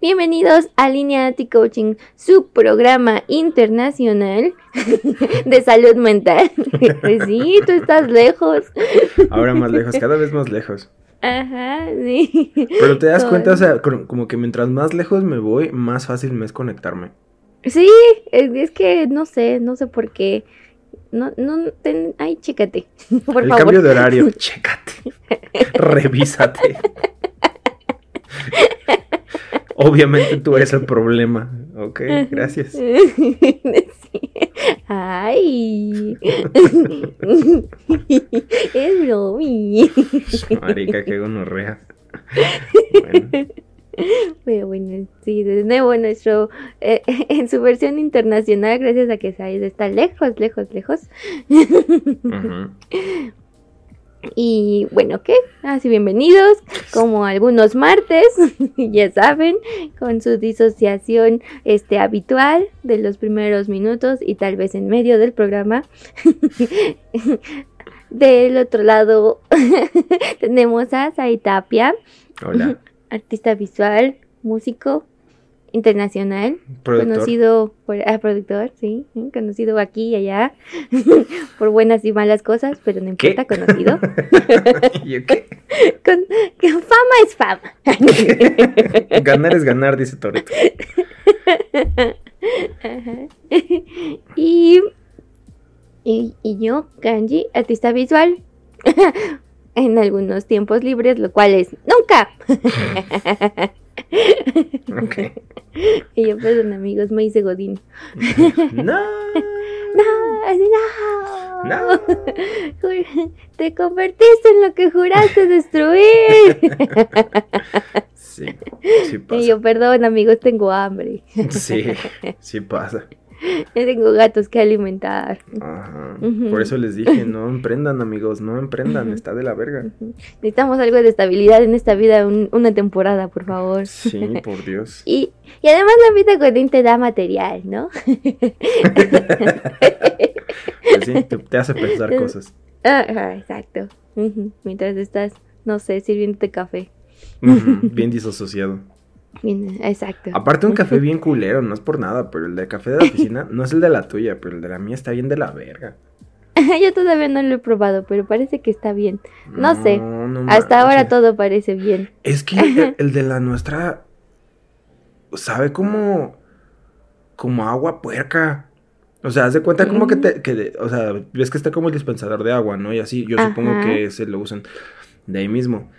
Bienvenidos a Línea Anti-Coaching, su programa internacional de salud mental. Pues sí, tú estás lejos. Ahora más lejos, cada vez más lejos. Ajá, sí. Pero te das cuenta, o sea, como que mientras más lejos me voy, más fácil me es conectarme. Sí, es, es que no sé, no sé por qué. No, no, ten- ay, chécate, por El favor. cambio de horario, chécate. Revísate. Obviamente tú eres el problema. Ok, gracias. Sí. Ay. es bromi. Marica, qué gonorrea. Bueno, Pero bueno, sí, de nuevo nuestro, eh, en su versión internacional, gracias a que Said está lejos, lejos, lejos. ujú. Y bueno, ¿qué? Así bienvenidos, como algunos martes, ya saben, con su disociación este, habitual de los primeros minutos y tal vez en medio del programa. Del otro lado tenemos a Said Tapia, Hola, artista visual, músico internacional, productor. conocido por ah, productor, sí, ¿eh? conocido aquí y allá por buenas y malas cosas, pero no ¿Qué? importa, conocido. ¿Y qué? Con- fama es fama. Ganar es ganar, dice Toreto. Ajá. y, y, y yo, Kanji, artista visual. en algunos tiempos libres, lo cual es nunca. Ok. y yo, perdón, amigos, me hice Godín. No. No, no. No. Te convertiste en lo que juraste destruir. Sí, sí y pasa. yo, perdón, amigos, tengo hambre. Sí, sí pasa. tengo gatos que alimentar. Ajá. Por eso les dije, no emprendan, amigos, no emprendan, está de la verga. Necesitamos algo de estabilidad en esta vida, un- una temporada, por favor. Sí, por Dios. Y, y además la vida Godín te da material, ¿no? Pues sí, te, te hace pensar cosas. Ajá, exacto. Mientras estás, no sé, sirviéndote café. Bien disasociado. Bien, Exacto. Aparte un café bien culero, no es por nada, pero el de café de la oficina no es el de la tuya, pero el de la mía está bien de la verga. Yo todavía no lo he probado, pero parece que está bien. No sé, no Hasta ahora todo parece bien. Es que el, el de la nuestra sabe como como agua puerca. O sea, haz de cuenta como que te, que de- o sea, ves que está como el dispensador de agua, ¿no? Y así, yo supongo que se lo usan de ahí mismo.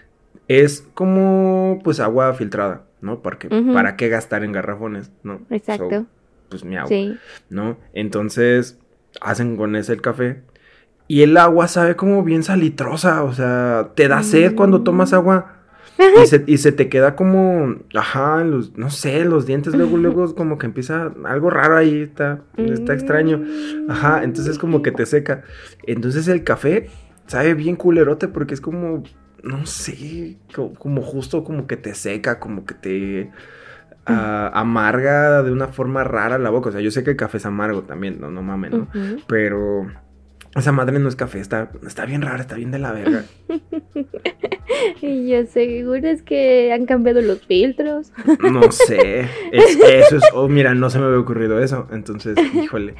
Es como, pues, agua filtrada, ¿no? Porque. ¿para qué gastar en garrafones, no? Exacto. So, pues mi agua, Sí. ¿no? Entonces, hacen con ese el café. Y el agua sabe como bien salitrosa, o sea, te da sed cuando tomas agua. Y se, y se te queda como, ajá, los, no sé, los dientes luego, luego como que empieza algo raro ahí, está, está extraño. Ajá, entonces como que te seca. Entonces el café sabe bien culerote porque es como, no sé, co- como, justo como que te seca, como que te ah, amarga de una forma rara la boca. O sea, yo sé que el café es amargo también, no, no mames, ¿no? Ujú. Pero esa madre no es café, está, está bien rara, está bien de la verga. Y yo seguro es que han cambiado los filtros. No sé. Es, eso es. Oh, mira, no se me había ocurrido eso. Entonces, híjole.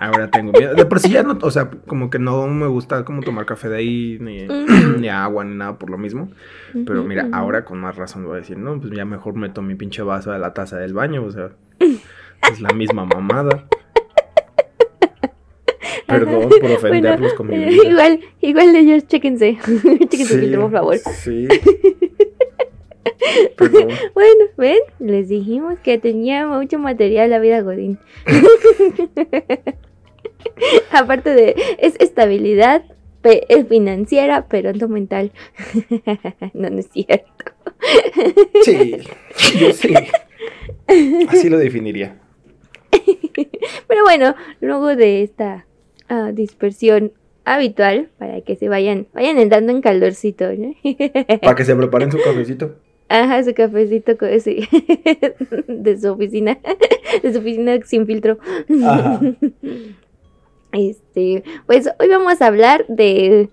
Ahora tengo miedo. De por sí ya no. O sea, como que no me gusta como tomar café de ahí, ni, ni agua, ni nada por lo mismo. Pero mira, ahora con más razón voy a decir, no, pues ya mejor meto mi pinche vaso de la taza del baño. O sea, es la misma mamada. Perdón por ofenderlos con mi eh, vida. Igual, igual ellos, chéquense. chéquense filtro, por favor. Sí. Perdón. Bueno, ven, les dijimos que tenía mucho material la vida Godín. Aparte de, es estabilidad es financiera, pero no mental. no, no es cierto. Sí, yo sí. Así lo definiría. Pero bueno, luego de esta ah, dispersión habitual, para que se vayan, vayan entrando en calorcito, ¿no? Para que se preparen su cafecito. Ajá, su cafecito sí, de su oficina, de su oficina sin filtro. Ajá. Este, pues hoy vamos a hablar de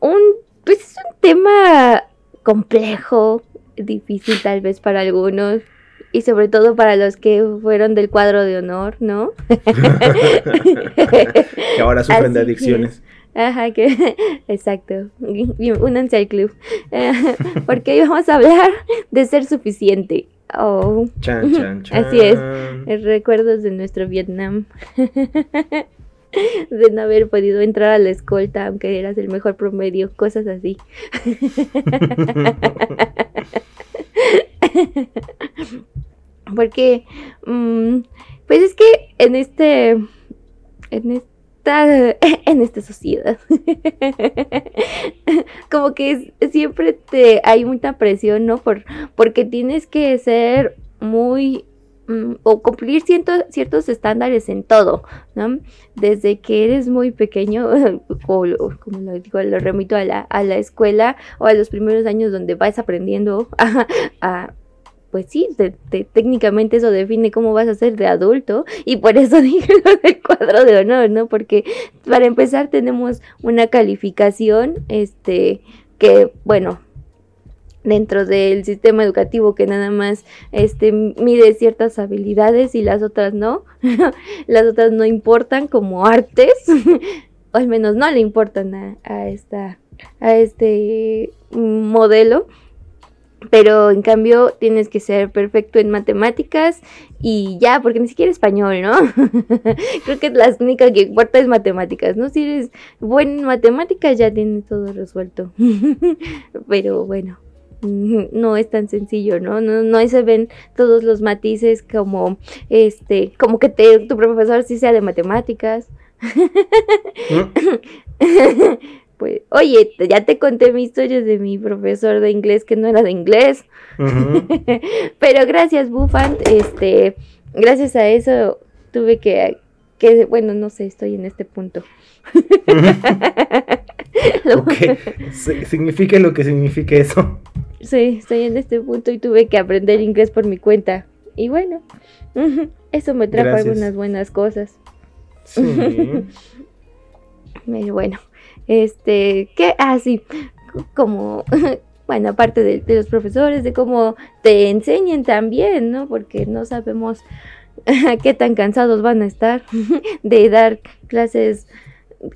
un, pues es un tema complejo, difícil tal vez para algunos y sobre todo para los que fueron del cuadro de honor, ¿no? que ahora sufren de adicciones. Ajá, que exacto. Únanse al club. Porque hoy vamos a hablar de ser suficiente. Oh, Chan, chan, chan. Así es. recuerdos de nuestro Vietnam. De no haber podido entrar a la escolta aunque eras el mejor promedio, cosas así. Porque, mm, pues es que en este, en esta, en esta sociedad, como que siempre te hay mucha presión, ¿no? Por, porque tienes que ser muy mm, o cumplir cientos- ciertos estándares en todo, ¿no? Desde que eres muy pequeño, o, lo- como lo digo, lo remito a la, a la escuela o a los primeros años donde vas aprendiendo a, pues sí, te- te- técnicamente eso define cómo vas a ser de adulto y por eso dije lo del cuadro de honor, ¿no? Porque para empezar tenemos una calificación, este, que, bueno, dentro del sistema educativo que nada más este mide ciertas habilidades y las otras no las otras no importan como artes o al menos no le importan a, esta a este modelo pero en cambio tienes que ser perfecto en matemáticas y ya, porque ni siquiera español, ¿no? Creo que la única que importa es matemáticas, ¿no? Si eres buen en matemáticas ya tienes todo resuelto. Pero bueno, no es tan sencillo, ¿no? No, no se ven todos los matices como, este, como que te, tu profesor sí sea de matemáticas. Pues, oye, ya te conté mi historia de mi profesor de inglés que no era de inglés. Pero gracias, Bufan. Este, gracias a eso tuve que, que, bueno, no sé, estoy en este punto. si- signifique lo que signifique eso. Sí, estoy en este punto y tuve que aprender inglés por mi cuenta. Y bueno, eso me trajo Gracias. algunas buenas cosas. Sí. Pero bueno, este, ¿qué? Ah, sí, como, bueno, aparte de, de los profesores, de cómo te enseñen también, ¿no? Porque no sabemos qué tan cansados van a estar de dar clases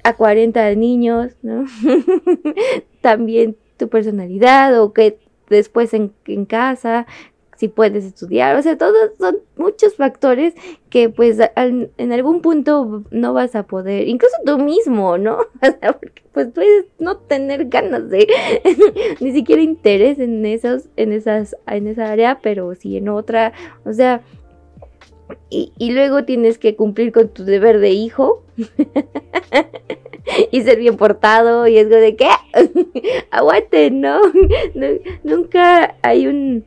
a 40 niños, ¿no? también tu personalidad o que después en, en casa, si puedes estudiar, o sea, todos son muchos factores que pues al- en algún punto no vas a poder, incluso tú mismo, ¿no? Porque pues puedes no tener ganas de ni siquiera interés en esos, en esas, en esa área, pero sí en otra, o sea, y, y luego tienes que cumplir con tu deber de hijo y ser bien portado y es de ¿qué? aguante, ¿no? No- Nunca hay un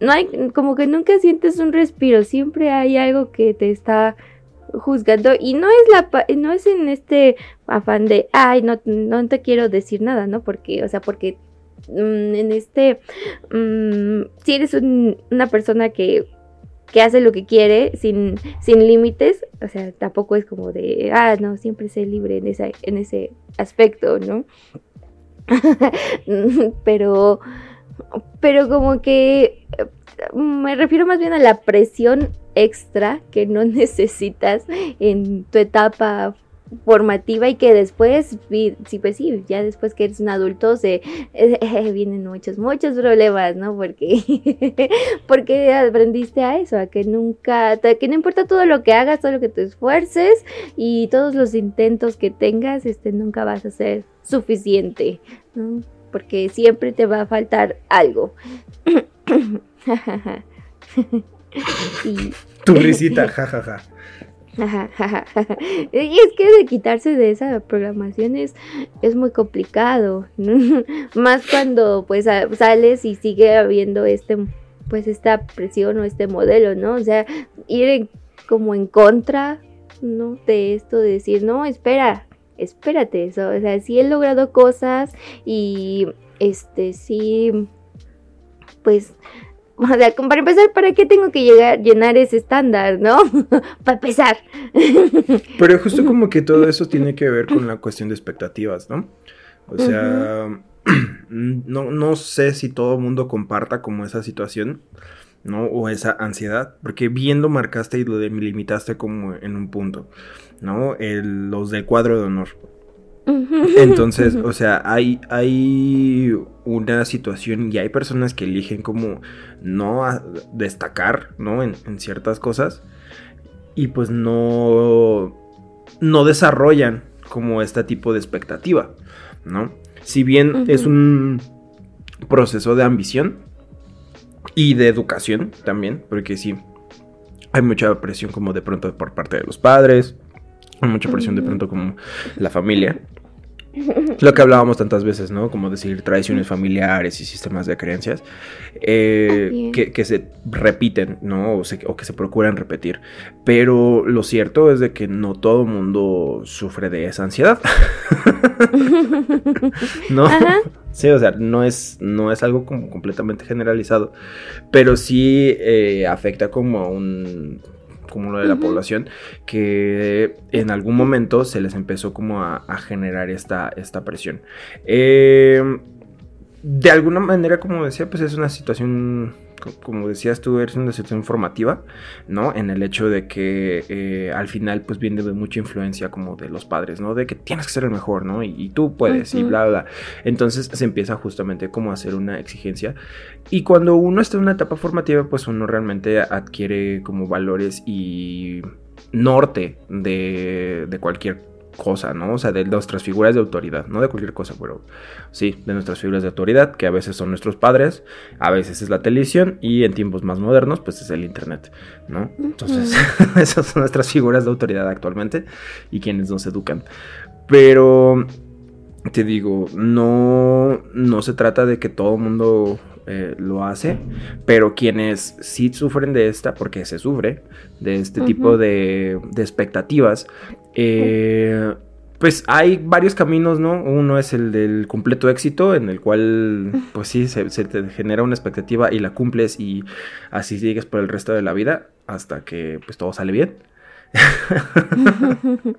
no hay como que nunca sientes un respiro, siempre hay algo que te está juzgando y no es la no es en este afán de ay no no te quiero decir nada, ¿no? Porque o sea, porque mm, en este mm, si eres un- una persona que que hace lo que quiere sin, sin límites, o sea, tampoco es como de, ah, no, siempre sé libre en, esa, en ese aspecto, ¿no? pero, pero como que me refiero más bien a la presión extra que no necesitas en tu etapa formativa y que después, sí, pues sí, ya después que eres un adulto se eh, vienen muchos, muchos problemas, ¿no? Porque, porque aprendiste a eso, a que nunca, a que no importa todo lo que hagas, todo lo que te esfuerces y todos los intentos que tengas, este, nunca vas a ser suficiente, ¿no? Porque siempre te va a faltar algo. y Tu risita, jajaja. y es que de quitarse de esa programación es, muy complicado. Más cuando pues sales y sigue habiendo este pues esta presión o este modelo, ¿no? O sea, ir como en contra, ¿no? De esto, de decir, no, espera, espérate, eso, o sea, sí he logrado cosas y este sí, pues o sea, para empezar, ¿para qué tengo que llegar, llenar ese estándar, no? para empezar. Pero justo como que todo eso tiene que ver con la cuestión de expectativas, ¿no? O sea, no, no sé si todo el mundo comparta como esa situación, ¿no? O esa ansiedad, porque viendo marcaste y lo delimitaste como en un punto, ¿no? los del cuadro de honor. Entonces, o sea, hay, hay una situación y hay personas que eligen como no destacar, ¿no? En, ciertas cosas y pues no, no desarrollan como este tipo de expectativa, ¿no? Si bien es un proceso de ambición y de educación también, porque sí, hay mucha presión como de pronto por parte de los padres, mucha presión de pronto como la familia. Lo que hablábamos tantas veces, ¿no? Como decir tradiciones familiares y sistemas de creencias eh, que, se repiten, ¿no? O, que se procuran repetir. Pero lo cierto es de que no todo mundo sufre de esa ansiedad. ¿No? Sí, o sea, no es, no es algo como completamente generalizado, pero sí eh, afecta como a un como lo de la población, que en algún momento se les empezó como a, generar esta, esta presión. Em, de alguna manera, como decía, pues es una situación como decías tú, eres una situación formativa, ¿no? En el hecho de que eh, al final pues viene de mucha influencia como de los padres, ¿no? De que tienes que ser el mejor, ¿no? Y, tú puedes y bla, bla. Entonces se empieza justamente como a hacer una exigencia. Y cuando uno está en una etapa formativa, pues uno realmente adquiere como valores y norte de, de cualquier cosa, ¿no? O sea, de nuestras figuras de autoridad, no de cualquier cosa, pero sí, de nuestras figuras de autoridad, que a veces son nuestros padres, a veces es la televisión y en tiempos más modernos, pues es el Internet, ¿no? Entonces, esas son nuestras figuras de autoridad actualmente y quienes nos educan. Pero, te digo, no, no se trata de que todo el mundo eh, lo hace, pero quienes sí sufren de esta, porque se sufre de este tipo de, de expectativas, eh, pues hay varios caminos, ¿no? Uno es el del completo éxito, en el cual, pues sí, se, te genera una expectativa y la cumples y así sigues por el resto de la vida hasta que pues todo sale bien.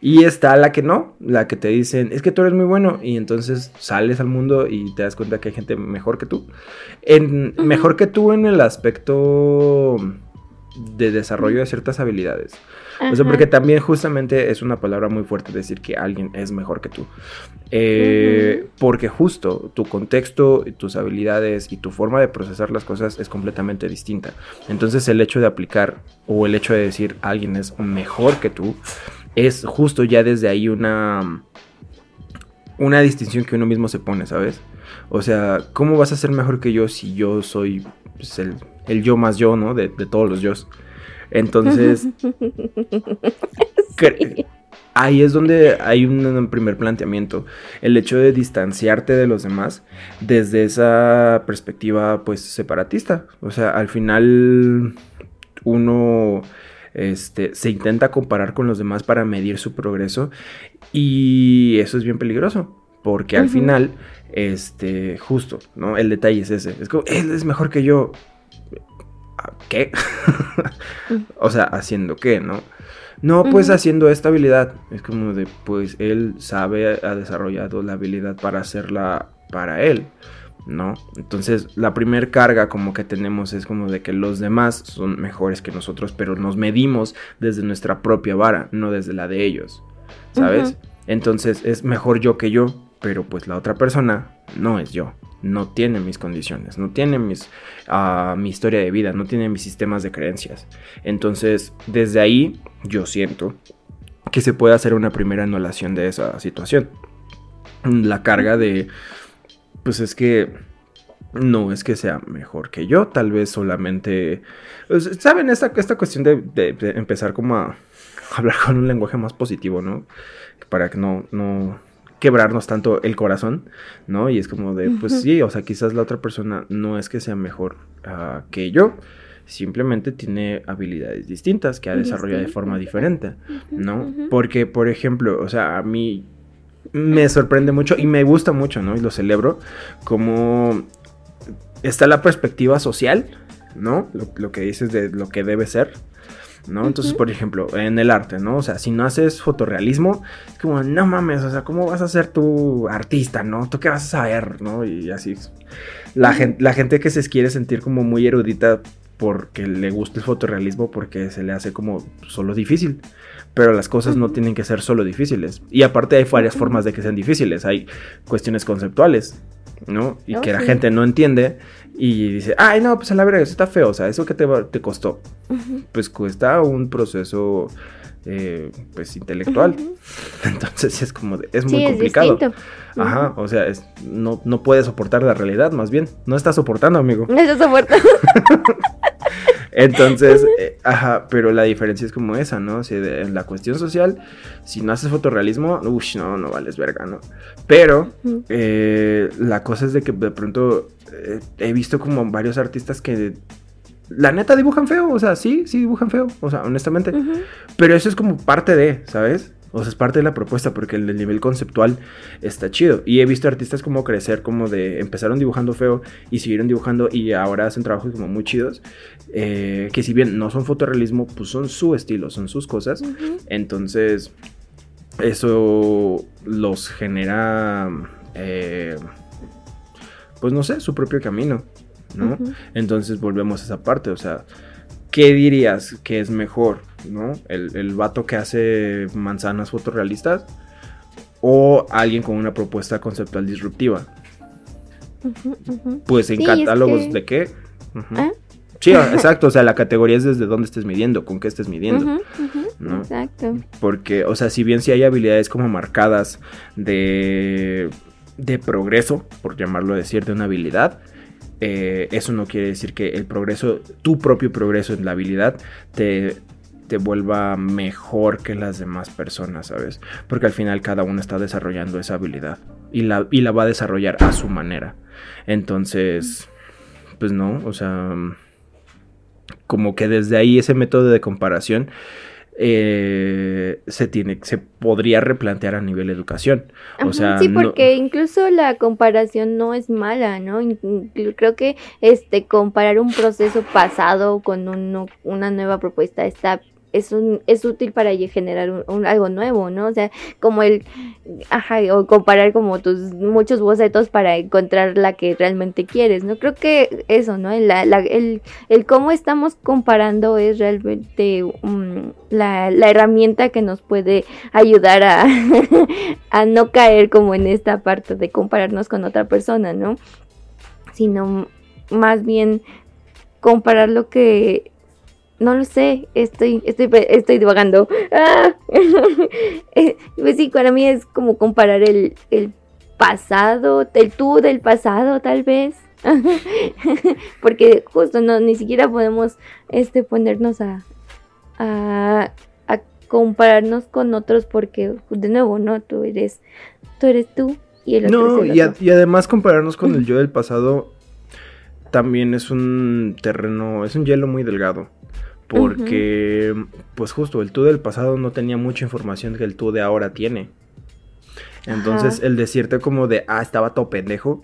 y está la que no, la que te dicen, es que tú eres muy bueno y entonces sales al mundo y te das cuenta que hay gente mejor que tú. En, Mejor que tú en el aspecto de desarrollo de ciertas habilidades. O sea, porque también justamente es una palabra muy fuerte decir que alguien es mejor que tú. Eh, porque justo tu contexto, tus habilidades y tu forma de procesar las cosas es completamente distinta. Entonces el hecho de aplicar o el hecho de decir alguien es mejor que tú es justo ya desde ahí una, una distinción que uno mismo se pone, ¿sabes? O sea, ¿cómo vas a ser mejor que yo si yo soy pues, el, yo más yo, ¿no? De, de todos los yo. Entonces, ahí es donde hay un primer planteamiento, el hecho de distanciarte de los demás desde esa perspectiva pues separatista. O sea, al final uno este, se intenta comparar con los demás para medir su progreso y eso es bien peligroso. Porque al final, este, justo, ¿no? El detalle es ese. Es como, él es mejor que yo. ¿Qué? o sea, haciendo qué, ¿no? No, pues haciendo esta habilidad. Es como de, pues él sabe, ha desarrollado la habilidad para hacerla para él, ¿no? Entonces, la primer carga como que tenemos es como de que los demás son mejores que nosotros, pero nos medimos desde nuestra propia vara, no desde la de ellos, ¿sabes? Entonces, es mejor yo que yo, pero pues la otra persona no es yo no tiene mis condiciones, no tiene mis, ah, mi historia de vida, no tiene mis sistemas de creencias. Entonces, desde ahí yo siento que se puede hacer una primera anulación de esa situación. La carga de, pues es que no es que sea mejor que yo, tal vez solamente, pues, ¿saben? Esta, esta cuestión de, de empezar como a hablar con un lenguaje más positivo, ¿no? Para que no, no quebrarnos tanto el corazón, ¿no? Y es como de, pues sí, o sea, quizás la otra persona no es que sea mejor uh, que yo, simplemente tiene habilidades distintas que ha desarrollado de forma diferente, ¿no? Porque, por ejemplo, o sea, a mí me sorprende mucho y me gusta mucho, ¿no? Y lo celebro, como está la perspectiva social, ¿no? Lo, lo que dices de lo que debe ser, ¿no? Entonces, por ejemplo, en el arte, ¿no? O sea, si no haces fotorrealismo, es como, no mames, o sea, ¿cómo vas a ser tu artista, ¿no? ¿Tú qué vas a saber, ¿no? Y así. La, gente, la gente que se quiere sentir como muy erudita porque le gusta el fotorrealismo, porque se le hace como solo difícil. Pero las cosas no tienen que ser solo difíciles. Y aparte hay varias formas de que sean difíciles. Hay cuestiones conceptuales, ¿no? Y que la gente no entiende y dice, ay, no, pues a la verdad, eso está feo, o sea, ¿eso que te, te costó? Pues cuesta un proceso, eh, pues, intelectual. Entonces es como, de, es muy complicado. Ajá, o sea, es, no, no puedes soportar la realidad, más bien. No estás soportando, amigo. No estás soportando. Entonces, eh, ajá, pero la diferencia es como esa, ¿no? O sea, en la cuestión social, si no haces fotorrealismo, uff, no, no vales verga, ¿no? Pero eh, la cosa es de que de pronto eh, he visto como varios artistas que la neta dibujan feo, o sea, sí, sí dibujan feo, o sea, honestamente. Pero eso es como parte de, ¿sabes? O sea, es parte de la propuesta porque el, nivel conceptual está chido. Y he visto artistas como crecer, como de empezaron dibujando feo y siguieron dibujando y ahora hacen trabajos como muy chidos. Eh, que si bien no son fotorrealismo, pues son su estilo, son sus cosas. Entonces, eso los genera... Eh, pues no sé, su propio camino, ¿no? Entonces volvemos a esa parte, o sea, ¿qué dirías que es mejor, ¿no? El, el vato que hace manzanas fotorrealistas o alguien con una propuesta conceptual disruptiva. Pues en catálogos de qué. ¿Ah? Sí, exacto, o sea, la categoría es desde dónde estés midiendo, con qué estés midiendo. Exacto. Porque, o sea, si bien sí hay habilidades como marcadas de de progreso, por llamarlo decir, de una habilidad, eh, eso no quiere decir que el progreso, tu propio progreso en la habilidad, te, te vuelva mejor que las demás personas, ¿sabes? Porque al final cada uno está desarrollando esa habilidad y la, y la va a desarrollar a su manera. Entonces, pues no, o sea, como que desde ahí ese método de comparación eh, se tiene, se podría replantear a nivel educación. O sea, sí, porque incluso la comparación no es mala, ¿no? Creo que este comparar un proceso pasado con una nueva propuesta está es, un, es útil para generar un, algo nuevo, ¿no? O sea, como el, ajá, o comparar como tus muchos bocetos para encontrar la que realmente quieres, ¿no? Creo que eso, ¿no? el, el cómo estamos comparando es realmente la, la, herramienta que nos puede ayudar a, a no caer como en esta parte de compararnos con otra persona, ¿no? Sino más bien comparar lo que no lo sé, estoy, estoy, estoy divagando. Ah. Eh, pues sí, para mí es como comparar el, el pasado, el tú del pasado tal vez. Porque justo no, ni siquiera podemos este, ponernos a, a, a, compararnos con otros porque, de nuevo, ¿no? Tú eres tú, eres tú y el otro No, y, y además compararnos con el yo del pasado también es un terreno, es un hielo muy delgado. Porque, pues justo, el tú del pasado no tenía mucha información que el tú de ahora tiene. Entonces, el decirte como de, ah, estaba todo pendejo,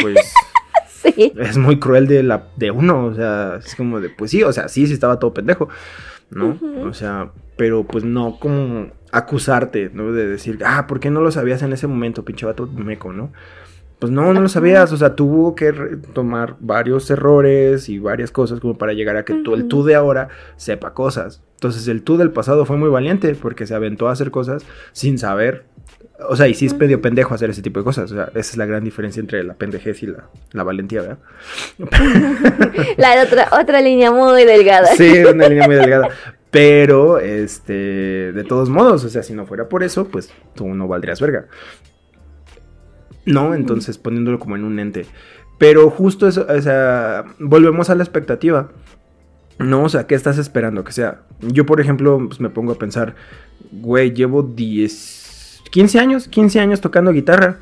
pues... sí. Es muy cruel de, la, de uno, o sea, es como de, pues sí, o sea, sí, sí estaba todo pendejo, ¿no? O sea, pero pues no como acusarte, ¿no? De decir, ah, ¿por qué no lo sabías en ese momento, pinche vato meco, ¿no? Pues no, no lo sabías, o sea, tuvo que tomar varios errores y varias cosas como para llegar a que tú, el tú de ahora sepa cosas. Entonces el tú del pasado fue muy valiente porque se aventó a hacer cosas sin saber. O sea, y sí es medio pendejo hacer ese tipo de cosas. O sea, esa es la gran diferencia entre la pendejez y la, la valentía, ¿verdad? la otra, otra línea muy delgada. Sí, una línea muy delgada. Pero, este, de todos modos, o sea, si no fuera por eso, pues tú no valdrías verga. ¿No? Entonces poniéndolo como en un ente. Pero justo eso, o sea, volvemos a la expectativa. No, o sea, ¿qué estás esperando que sea? Yo, por ejemplo, pues me pongo a pensar, güey, llevo 10, 15 años, 15 años tocando guitarra.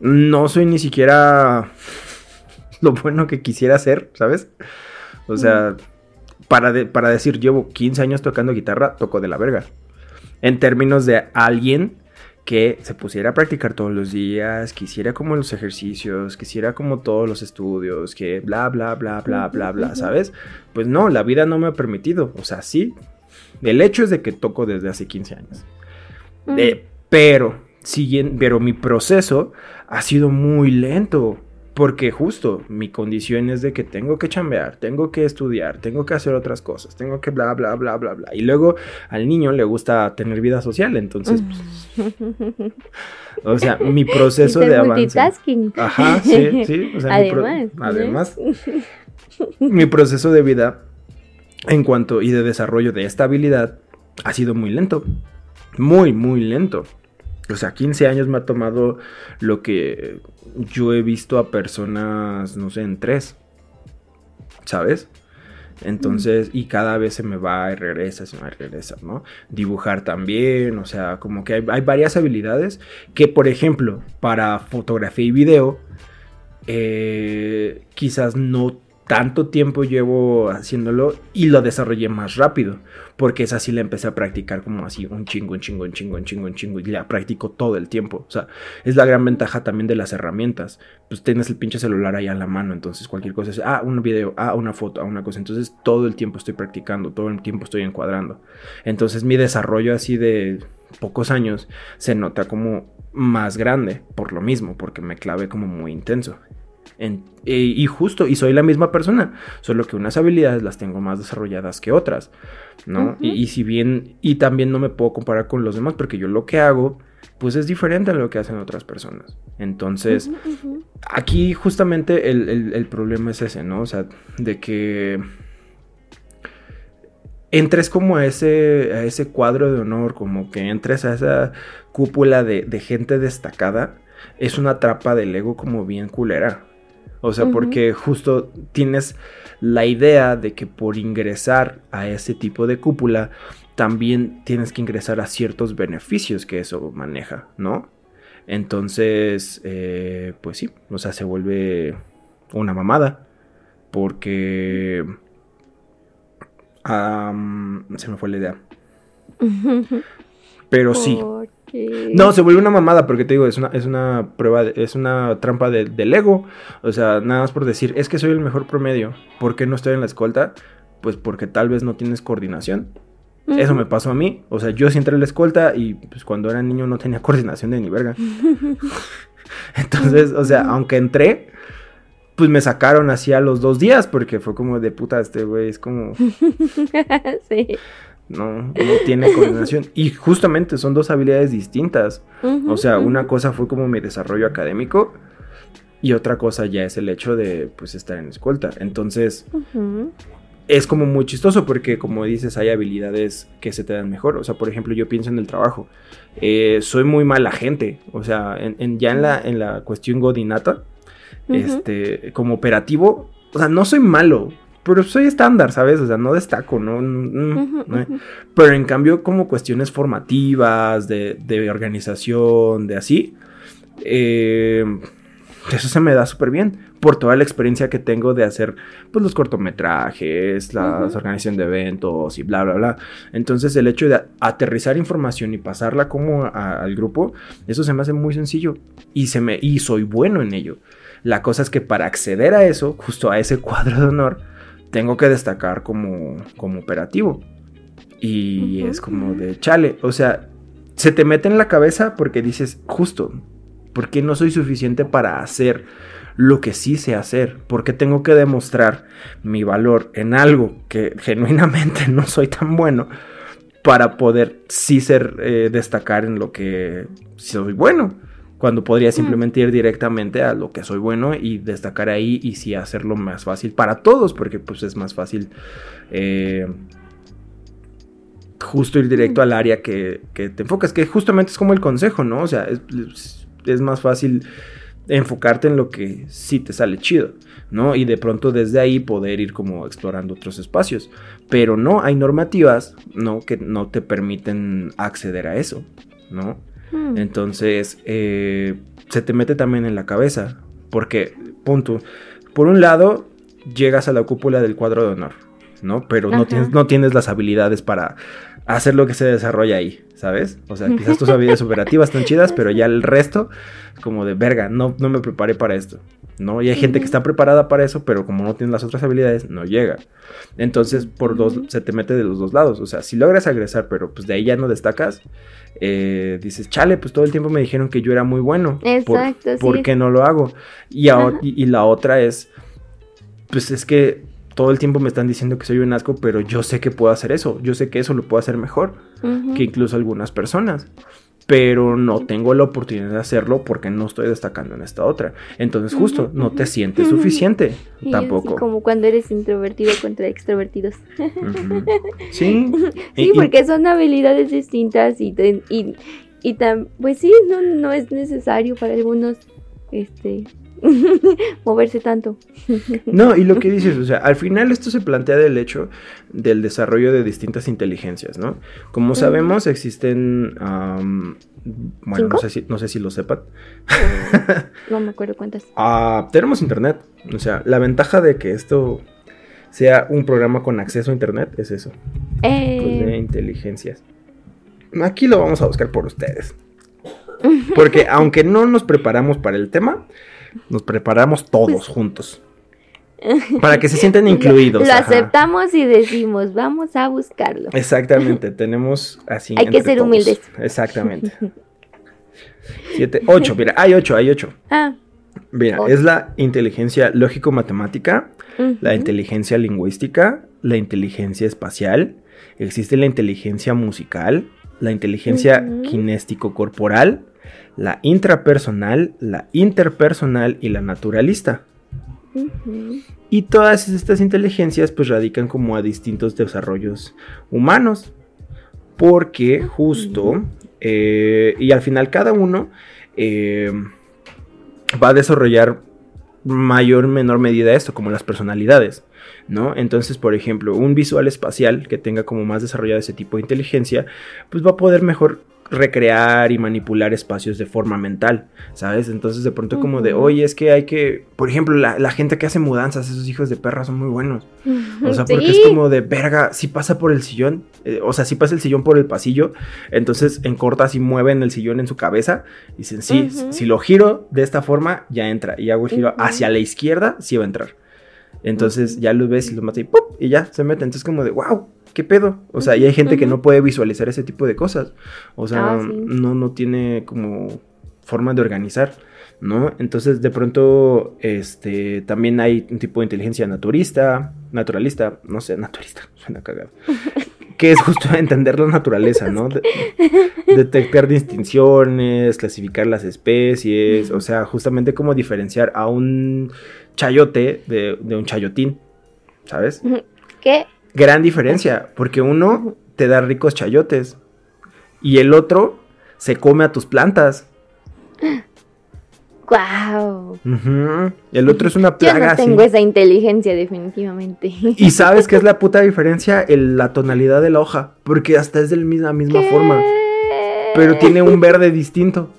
No soy ni siquiera lo bueno que quisiera ser, ¿sabes? O sea, para, para decir, llevo 15 años tocando guitarra, toco de la verga. En términos de alguien que se pusiera a practicar todos los días, que hiciera como los ejercicios, que hiciera como todos los estudios, que bla, bla, bla, bla, bla, bla, ¿sabes? Pues no, la vida no me ha permitido. O sea, sí. El hecho es de que toco desde hace 15 años. Eh, pero, pero mi proceso ha sido muy lento. Porque justo mi condición es de que tengo que chambear, tengo que estudiar, tengo que hacer otras cosas, tengo que bla, bla, bla, bla, bla. Y luego al niño le gusta tener vida social, entonces... Pues, o sea, mi proceso de avance... Ajá, sí, sí. O sea, además. Mi además, mi proceso de vida en cuanto y de desarrollo de esta habilidad ha sido muy lento. Muy, muy lento. O sea, 15 años me ha tomado lo que yo he visto a personas, no sé, en tres. ¿Sabes? Entonces, y cada vez se me va y regresa, se me regresa, ¿no? Dibujar también, o sea, como que hay, hay varias habilidades que, por ejemplo, para fotografía y video, eh, quizás no tanto tiempo llevo haciéndolo y lo desarrollé más rápido. Porque esa sí la empecé a practicar como así, un chingo, un chingo, un chingo, un chingo, un chingo. Y la practico todo el tiempo. O sea, es la gran ventaja también de las herramientas. Pues tienes el pinche celular ahí a la mano. Entonces cualquier cosa es, ah, un video, ah, una foto, ah, una cosa. Entonces todo el tiempo estoy practicando, todo el tiempo estoy encuadrando. Entonces mi desarrollo así de pocos años se nota como más grande por lo mismo, porque me clave como muy intenso. Eh, y justo, y soy la misma persona, solo que unas habilidades las tengo más desarrolladas que otras, ¿no? y, si bien, y también no me puedo comparar con los demás, porque yo lo que hago, pues es diferente a lo que hacen otras personas. Entonces, aquí justamente el, problema es ese, ¿no? O sea, de que entres como a ese, a ese cuadro de honor, como que entres a esa cúpula de, de gente destacada, es una trapa del ego como bien culera. O sea, porque justo tienes la idea de que por ingresar a ese tipo de cúpula, también tienes que ingresar a ciertos beneficios que eso maneja, ¿no? Entonces, eh, pues sí, o sea, se vuelve una mamada. Porque... se me fue la idea. Pero sí. No, se vuelve una mamada porque te digo, es una, es una prueba, es una trampa de, del ego. O sea, nada más por decir, es que soy el mejor promedio. ¿Por qué no estoy en la escolta? Pues porque tal vez no tienes coordinación. Eso me pasó a mí. O sea, yo sí entré en la escolta y pues cuando era niño no tenía coordinación de ni verga. Entonces, o sea, aunque entré, pues me sacaron así a los dos días porque fue como de puta, este güey es como... sí no, no tiene coordinación. Y justamente son dos habilidades distintas. o sea, una cosa fue como mi desarrollo académico y otra cosa ya es el hecho de pues estar en escolta. Entonces, es como muy chistoso porque como dices, hay habilidades que se te dan mejor. O sea, por ejemplo, yo pienso en el trabajo. Eh, soy muy mala gente. O sea, en, ya en la, en la cuestión godinata, este, como operativo, o sea, no soy malo, pero soy estándar, ¿sabes? O sea, no destaco, ¿no? Pero en cambio, como cuestiones formativas, de, de organización, de así, eh, eso se me da súper bien. Por toda la experiencia que tengo de hacer, pues, los cortometrajes, la organización de eventos y bla, bla, bla. Entonces, el hecho de aterrizar información y pasarla como al grupo, eso se me hace muy sencillo. Y, se me, y soy bueno en ello. La cosa es que para acceder a eso, justo a ese cuadro de honor, tengo que destacar como, como operativo. Y es como de chale, o sea, se te mete en la cabeza porque dices, justo, ¿por qué no soy suficiente para hacer lo que sí sé hacer? ¿Por qué tengo que demostrar mi valor en algo que genuinamente no soy tan bueno para poder sí ser, eh, destacar en lo que soy bueno? Cuando podría simplemente ir directamente a lo que soy bueno y destacar ahí y sí hacerlo más fácil para todos, porque pues es más fácil eh, justo ir directo al área que, te enfocas, que justamente es como el consejo, ¿no? O sea, es más fácil enfocarte en lo que sí te sale chido, ¿no? Y de pronto desde ahí poder ir como explorando otros espacios. Pero no, hay normativas, ¿no? Que no te permiten acceder a eso, ¿no? Hmm. Entonces, eh, se te mete también en la cabeza, porque, punto, por un lado, llegas a la cúpula del cuadro de honor, ¿no? Pero no tienes, no tienes las habilidades para hacer lo que se desarrolla ahí, ¿sabes? O sea, quizás tus habilidades operativas están chidas, pero ya el resto, como de verga, no, no me preparé para esto, ¿no? Y hay gente que está preparada para eso, pero como no tiene las otras habilidades, no llega. Entonces, por dos, se te mete de los dos lados. O sea, si logras agresar, pero pues de ahí ya no destacas, eh, dices, chale, pues todo el tiempo me dijeron que yo era muy bueno. Exacto. ¿Por, qué no lo hago? Y, y la otra es, pues es que todo el tiempo me están diciendo que soy un asco, pero yo sé que puedo hacer eso, yo sé que eso lo puedo hacer mejor que incluso algunas personas. Pero no tengo la oportunidad de hacerlo porque no estoy destacando en esta otra. Entonces, justo, no te sientes suficiente tampoco. como cuando eres introvertido contra extrovertidos. Sí. sí, porque son habilidades distintas y, y, y pues sí, no, no es necesario para algunos este moverse tanto. no, y lo que dices, o sea, al final esto se plantea del hecho del desarrollo de distintas inteligencias, ¿no? Como sabemos, existen, bueno, no sé, si, no sé si lo sepan. no me acuerdo cuántas. Ah, tenemos internet, o sea, la ventaja de que esto sea un programa con acceso a internet es eso. Eh... Pues de inteligencias. Aquí lo vamos a buscar por ustedes. Porque aunque no nos preparamos para el tema, nos preparamos todos pues, juntos. Para que se sientan incluidos. Lo aceptamos y decimos, vamos a buscarlo. Exactamente, tenemos así. Hay que ser humildes. Exactamente. Siete, ocho, mira, hay ocho, hay ocho. Ah. Mira, es la inteligencia lógico-matemática, la inteligencia lingüística, la inteligencia espacial, existe la inteligencia musical, la inteligencia kinéstico-corporal, la intrapersonal, la interpersonal y la naturalista. Y todas estas inteligencias pues radican como a distintos desarrollos humanos. Porque justo, eh, y al final cada uno eh, va a desarrollar mayor o menor medida esto, como las personalidades, ¿no? Entonces, por ejemplo, un visual espacial que tenga como más desarrollado ese tipo de inteligencia, pues va a poder mejor recrear y manipular espacios de forma mental, ¿sabes? Entonces de pronto como de, oye, es que hay que, por ejemplo, la, gente que hace mudanzas, esos hijos de perra son muy buenos. O sea, porque es como de, verga, si pasa por el sillón, eh, o sea, si pasa el sillón por el pasillo, entonces en cortas y mueven el sillón en su cabeza, y dicen, sí, si lo giro de esta forma, ya entra, y hago el giro hacia la izquierda, sí va a entrar. Entonces ya lo ves y lo matas y ¡pum! Y ya se mete. Entonces como de, wow, ¿qué pedo? O sea, y hay gente que no puede visualizar ese tipo de cosas. O sea, ah, no, no tiene como forma de organizar, ¿no? Entonces, de pronto, este, también hay un tipo de inteligencia naturista, naturalista, no sé, naturista, suena cagado. que es justo entender la naturaleza, ¿no? detectar distinciones, clasificar las especies, o sea, justamente como diferenciar a un chayote de, de un chayotín, ¿sabes? ¿Qué? Gran diferencia, porque uno te da ricos chayotes y el otro se come a tus plantas. ¡Guau! El otro es una plaga. Yo no tengo esa inteligencia, definitivamente. ¿Y sabes qué es la puta diferencia? la tonalidad de la hoja. Porque hasta es de la misma, misma forma. Pero tiene un verde distinto.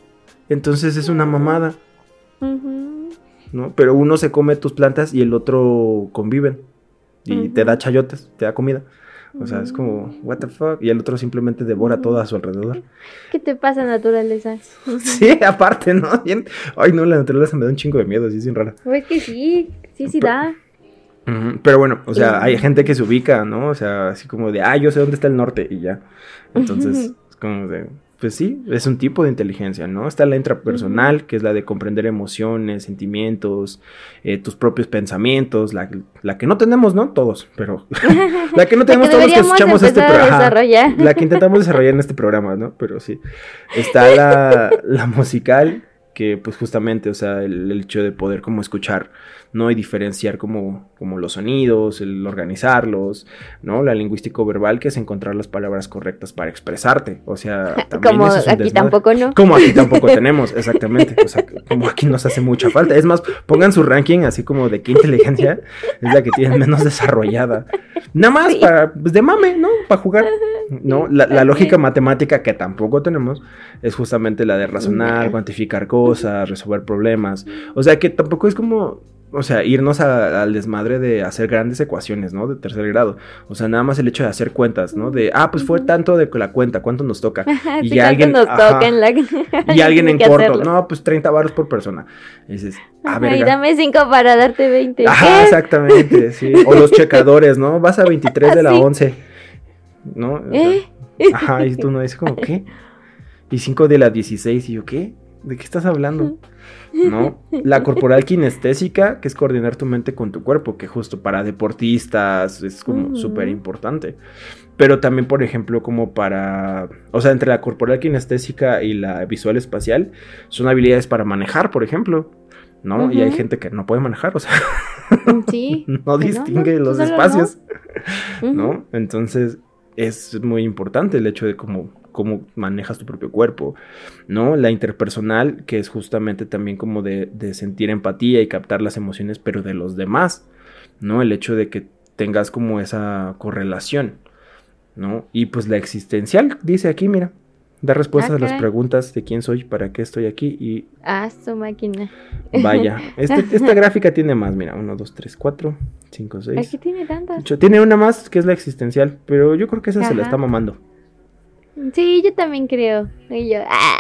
Entonces es una mamada. ¿No? Pero uno se come tus plantas y el otro conviven y te da chayotes, te da comida. O sea, es como, what the fuck. Y el otro simplemente devora todo a su alrededor. ¿Qué te pasa, naturaleza? sí, aparte, ¿no? Ay, no, la naturaleza me da un chingo de miedo, sí, es bien rara. Pues que sí, sí, sí da. Pero bueno, o sea, hay gente que se ubica, ¿no? O sea, así como de, ah, yo sé dónde está el norte y ya. Entonces, es como de, pues sí, es un tipo de inteligencia, ¿no? Está la intrapersonal, que es la de comprender emociones, sentimientos, eh, tus propios pensamientos, la, que no tenemos, ¿no? Todos, pero la que no tenemos todos que escuchamos este programa. La que intentamos desarrollar en este programa, ¿no? Pero sí. Está la, la musical, que pues justamente, o sea, el, el hecho de poder como escuchar ¿no? Y diferenciar como, como los sonidos, el organizarlos, ¿no? La lingüístico verbal, que es encontrar las palabras correctas para expresarte. O sea, también como aquí tampoco no. Como aquí tampoco tenemos, exactamente. O sea, como aquí nos hace mucha falta. Es más, pongan su ranking así como de qué inteligencia es la que tienen menos desarrollada. Nada más para, pues de mame, ¿no? Para jugar. ¿No? La, la lógica matemática que tampoco tenemos es justamente la de razonar, cuantificar cosas, resolver problemas. O sea que tampoco es como o sea, irnos al desmadre de hacer grandes ecuaciones, ¿no? De tercer grado. O sea, nada más el hecho de hacer cuentas, ¿no? De, ah, pues fue tanto de la cuenta, ¿cuánto nos toca? Y alguien. Nos toca en la... y alguien en corto, no, pues 30 baros por persona. Y dices, a ver. Y dame 5 para darte 20. Ajá, exactamente, sí. O los checadores, ¿no? Vas a 23 de la 11. ¿No? ¿Eh? Ajá, y tú no dices como, ¿qué? Y 5 de la 16, y yo, ¿qué? ¿De qué estás hablando? ¿no? La corporal kinestésica, que es coordinar tu mente con tu cuerpo, que justo para deportistas es como súper importante. Pero también, por ejemplo, como para, o sea, entre la corporal kinestésica y la visual espacial, son habilidades para manejar, por ejemplo. ¿no? Y hay gente que no puede manejar, o sea, sí, no distingue los espacios, ¿no? Entonces es muy importante el hecho de como cómo manejas tu propio cuerpo, ¿no? La interpersonal, que es justamente también como de, sentir empatía y captar las emociones, pero de los demás, ¿no? El hecho de que tengas como esa correlación, ¿no? Y pues la existencial, dice aquí, mira, da respuestas a las preguntas de quién soy, para qué estoy aquí y... Ah, su máquina. Vaya, este, esta gráfica tiene más, mira, 1, 2, 3, 4, 5, 6. Aquí tiene tantas. Tiene una más que es la existencial, pero yo creo que esa se la está mamando. Sí, yo también creo. Y yo,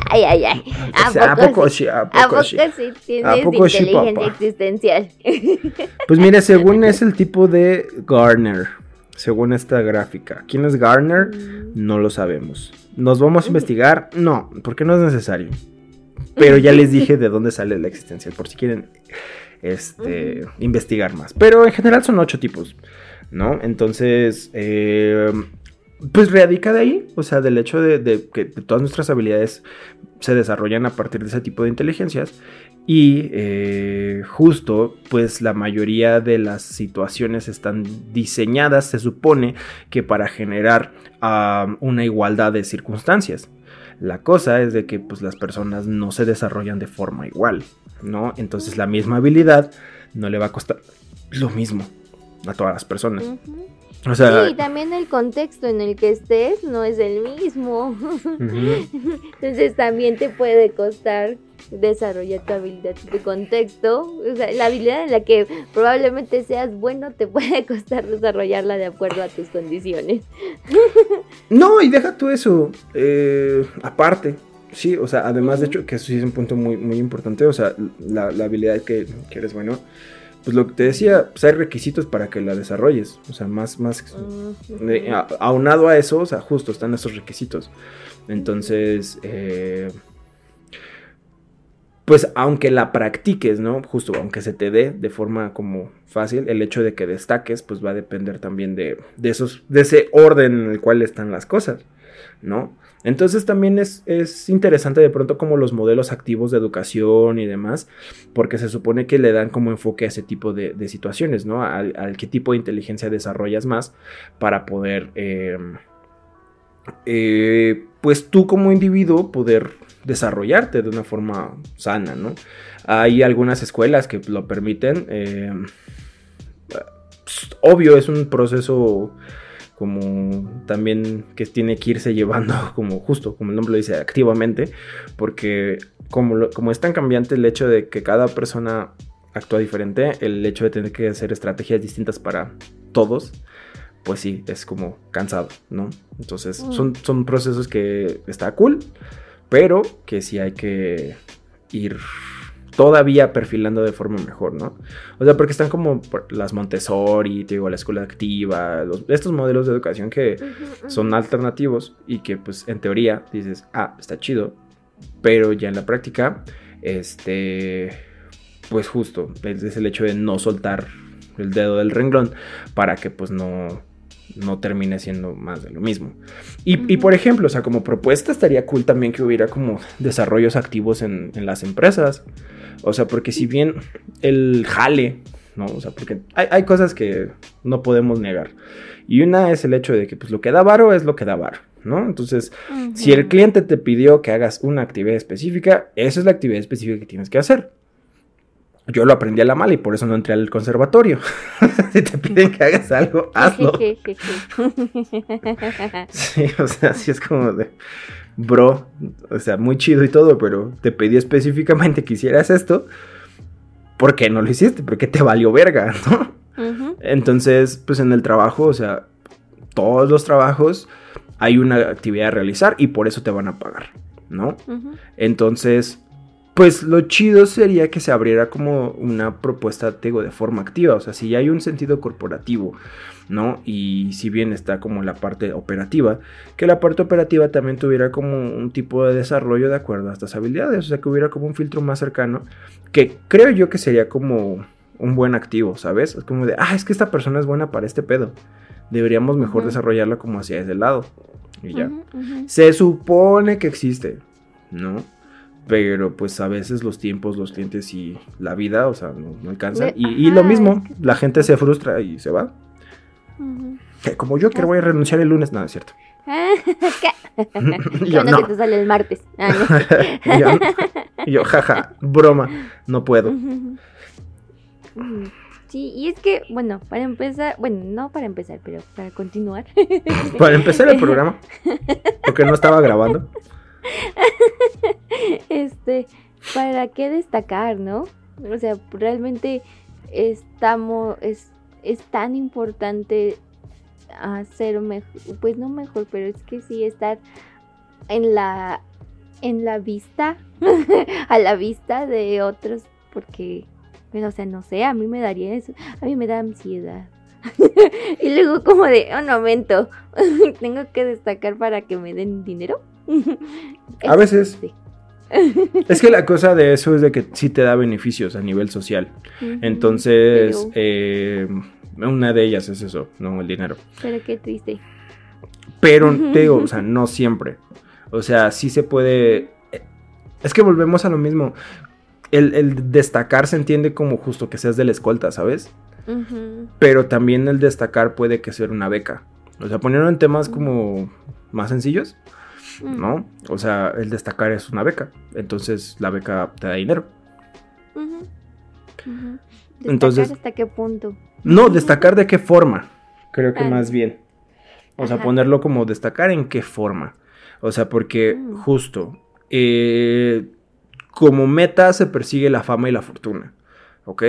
ay, ay, ay. ¿A, poco, sí? ¿A poco, sí? tienes inteligencia existencial? Pues mire, según es el tipo de Garner, según esta gráfica. ¿Quién es Garner? Mm. No lo sabemos. ¿Nos vamos a investigar? No, porque no es necesario. Pero ya les dije de dónde sale la existencial, por si quieren este, investigar más. Pero en general son ocho tipos, ¿no? Entonces, eh, pues radica de ahí, o sea, del hecho de, que todas nuestras habilidades se desarrollan a partir de ese tipo de inteligencias y eh, justo pues la mayoría de las situaciones están diseñadas, se supone que para generar una igualdad de circunstancias. La cosa es de que pues las personas no se desarrollan de forma igual, ¿no? Entonces la misma habilidad no le va a costar lo mismo a todas las personas. O sea, sí, también el contexto en el que estés no es el mismo. Entonces también te puede costar desarrollar tu habilidad de contexto. O sea, la habilidad en la que probablemente seas bueno te puede costar desarrollarla de acuerdo a tus condiciones. no, y deja tú eso. Eh, aparte, sí, o sea, además de hecho, que eso sí es un punto muy, muy importante. O sea, la, habilidad que, que eres bueno pues lo que te decía, pues hay requisitos para que la desarrolles. O sea, más, más aunado a eso, o sea, justo están esos requisitos. Entonces, eh, pues aunque la practiques, ¿no? Justo, aunque se te dé de forma como fácil, el hecho de que destaques, pues va a depender también de, de esos, de ese orden en el cual están las cosas, ¿no? Entonces también es, interesante de pronto como los modelos activos de educación y demás, porque se supone que le dan como enfoque a ese tipo de, situaciones, ¿no? Al, qué tipo de inteligencia desarrollas más para poder, em, eh, pues tú como individuo poder desarrollarte de una forma sana, ¿no? Hay algunas escuelas que lo permiten. Em, obvio, es un proceso como también que tiene que irse llevando como justo, como el nombre lo dice, activamente, porque como, como es tan cambiante el hecho de que cada persona actúa diferente, el hecho de tener que hacer estrategias distintas para todos, pues sí, es como cansado, ¿no? Entonces mm. son, son procesos que está cool, pero que sí hay que ir todavía perfilando de forma mejor, ¿no? O sea, porque están como las Montessori, te digo, la escuela activa, estos modelos de educación que son alternativos y que pues en teoría dices, ah, está chido, pero ya en la práctica, este, pues justo, es el hecho de no soltar el dedo del renglón para que pues no no termine siendo más de lo mismo. Y, por ejemplo, o sea, como propuesta estaría cool también que hubiera como desarrollos activos en, las empresas. O sea, porque si bien el jale, ¿no? O sea, porque hay, cosas que no podemos negar. Y una es el hecho de que pues lo que da varo es lo que da varo. ¿no? Entonces, si el cliente te pidió que hagas una actividad específica, esa es la actividad específica que tienes que hacer. Yo lo aprendí a la mala y por eso no entré al conservatorio. si te piden que hagas algo, hazlo. sí, o sea, sí es como de, bro, o sea, muy chido y todo, pero te pedí específicamente que hicieras esto. ¿Por qué no lo hiciste? Porque te valió verga, ¿no? Entonces, pues en el trabajo, o sea, todos los trabajos hay una actividad a realizar y por eso te van a pagar, ¿no? Entonces, pues lo chido sería que se abriera como una propuesta, digo, de forma activa, o sea, si ya hay un sentido corporativo, ¿no? Y si bien está como la parte operativa, que la parte operativa también tuviera como un tipo de desarrollo de acuerdo a estas habilidades, o sea, que hubiera como un filtro más cercano, que creo yo que sería como un buen activo, ¿sabes? Es como de, ah, es que esta persona es buena para este pedo, deberíamos mejor desarrollarla como hacia ese lado. Y ya. Se supone que existe, ¿no? Pero pues a veces los tiempos, los clientes y la vida, o sea, no, alcanzan. Y, lo mismo, la gente se frustra y se va. como yo que voy a renunciar el lunes, nada, es cierto. ¿Qué? yo, no. que te sale el martes. Ah, y yo, jaja, broma, no puedo. Sí, y es que, bueno, para empezar, bueno, no para empezar, pero para continuar. para empezar el programa, porque no estaba grabando. este, ¿para qué destacar, no? O sea, realmente estamos, es, tan importante hacer mejor, pues no mejor, pero es que sí estar en la, en la vista, a la vista de otros, porque, pero, o sea, no sé, a mí me daría eso, a mí me da ansiedad. y luego como de, un momento, tengo que destacar para que me den dinero. A veces. Es que la cosa de eso es de que sí te da beneficios a nivel social. Entonces, eh, una de ellas es eso, no el dinero. Pero qué triste. Pero te digo, o sea, no siempre. O sea, sí se puede. Es que volvemos a lo mismo. El, destacar se entiende como justo que seas de la escolta, ¿sabes? Pero también el destacar puede que sea una beca. O sea, ponerlo en temas como más sencillos. ¿No? O sea, el destacar es una beca, entonces la beca te da dinero. Entonces, ¿hasta qué punto? No, destacar de qué forma, creo que ah. más bien. O sea, ponerlo como destacar en qué forma. O sea, porque mm. justo, eh, como meta se persigue la fama y la fortuna, ¿ok?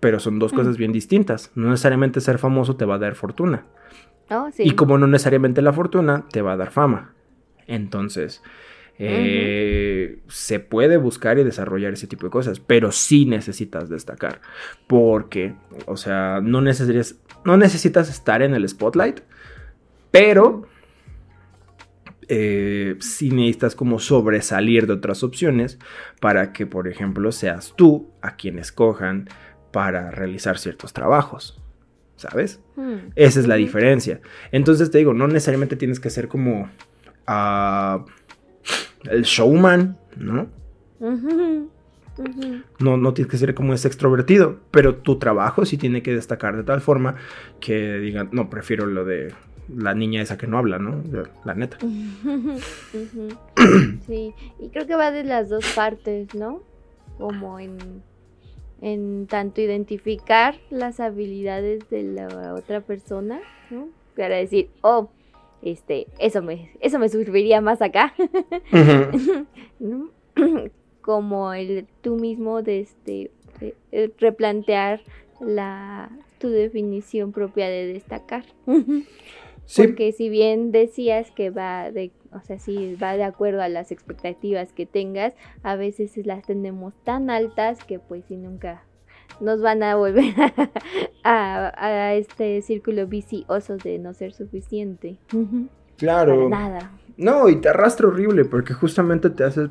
Pero son dos cosas bien distintas. No necesariamente ser famoso te va a dar fortuna. Oh, y como no necesariamente la fortuna te va a dar fama. Entonces, eh, se puede buscar y desarrollar ese tipo de cosas, pero sí necesitas destacar. Porque, o sea, no necesitas, no necesitas estar en el spotlight, pero eh, sí necesitas como sobresalir de otras opciones para que, por ejemplo, seas tú a quien escojan para realizar ciertos trabajos. ¿Sabes? Hmm. Esa es la diferencia. Entonces te digo, no necesariamente tienes que ser como el showman, ¿no? No, no tienes que ser como ese extrovertido, pero tu trabajo sí tiene que destacar de tal forma que digan, no, prefiero lo de la niña esa que no habla, ¿no? La neta. Sí, y creo que va de las dos partes, ¿no? Como en, en tanto identificar las habilidades de la otra persona, ¿no? Para decir, oh, este, eso me, eso me serviría más acá. Como el tú mismo de este replantear la tu definición propia de destacar. Porque si bien decías que va de, o sea, sí va de acuerdo a las expectativas que tengas, a veces las tenemos tan altas que pues si nunca nos van a volver a, este círculo vicioso de no ser suficiente. Claro. nada. No, y te arrastra horrible porque justamente te hace,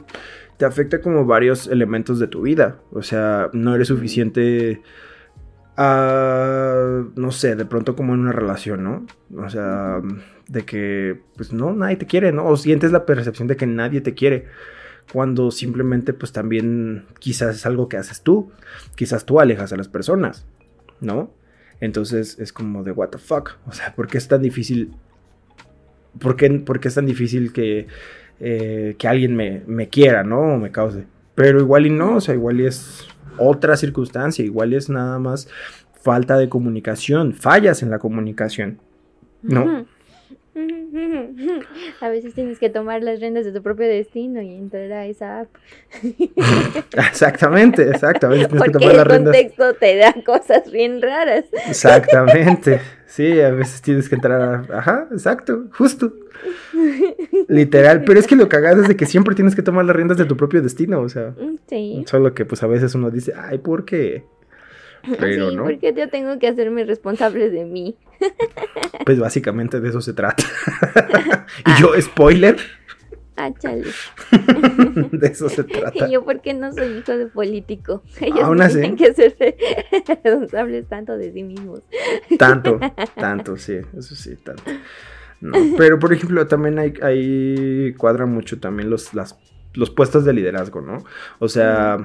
te afecta como varios elementos de tu vida. O sea, no eres suficiente Ah, no sé, de pronto como en una relación, ¿no? O sea, de que, pues no, nadie te quiere, ¿no? O sientes la percepción de que nadie te quiere. Cuando simplemente, pues también quizás es algo que haces tú. Quizás tú alejas a las personas, ¿no? Entonces es como de, what the fuck. O sea, ¿por qué es tan difícil? ¿Por qué, por qué es tan difícil que, eh, que alguien me, me quiera, ¿no? O me cause. Pero igual y no, o sea, igual y es otra circunstancia, igual es nada más falta de comunicación, fallas en la comunicación, ¿no? A veces tienes que tomar las riendas de tu propio destino y entrar a esa app. Exactamente, exacto. A veces tienes que tomar las riendas. el contexto te da cosas bien raras. Exactamente. Sí, a veces tienes que entrar a... Ajá, exacto, justo. Literal, pero es que lo cagado es de que siempre tienes que tomar las riendas de tu propio destino, o sea. Mm, sí. Solo que pues a veces uno dice, ay, ¿por qué? Pero sí, no. porque yo tengo que hacerme responsable de mí. Pues básicamente de eso se trata. y yo, spoiler. Ah, chale. de eso se trata. Y yo, porque no soy hijo de político? Ellos tienen que ser responsables tanto de sí mismos. Tanto, tanto, sí, eso sí, tanto. Pero, por ejemplo, también hay, hay cuadra mucho también los, las, los puestos de liderazgo, ¿no? O sea,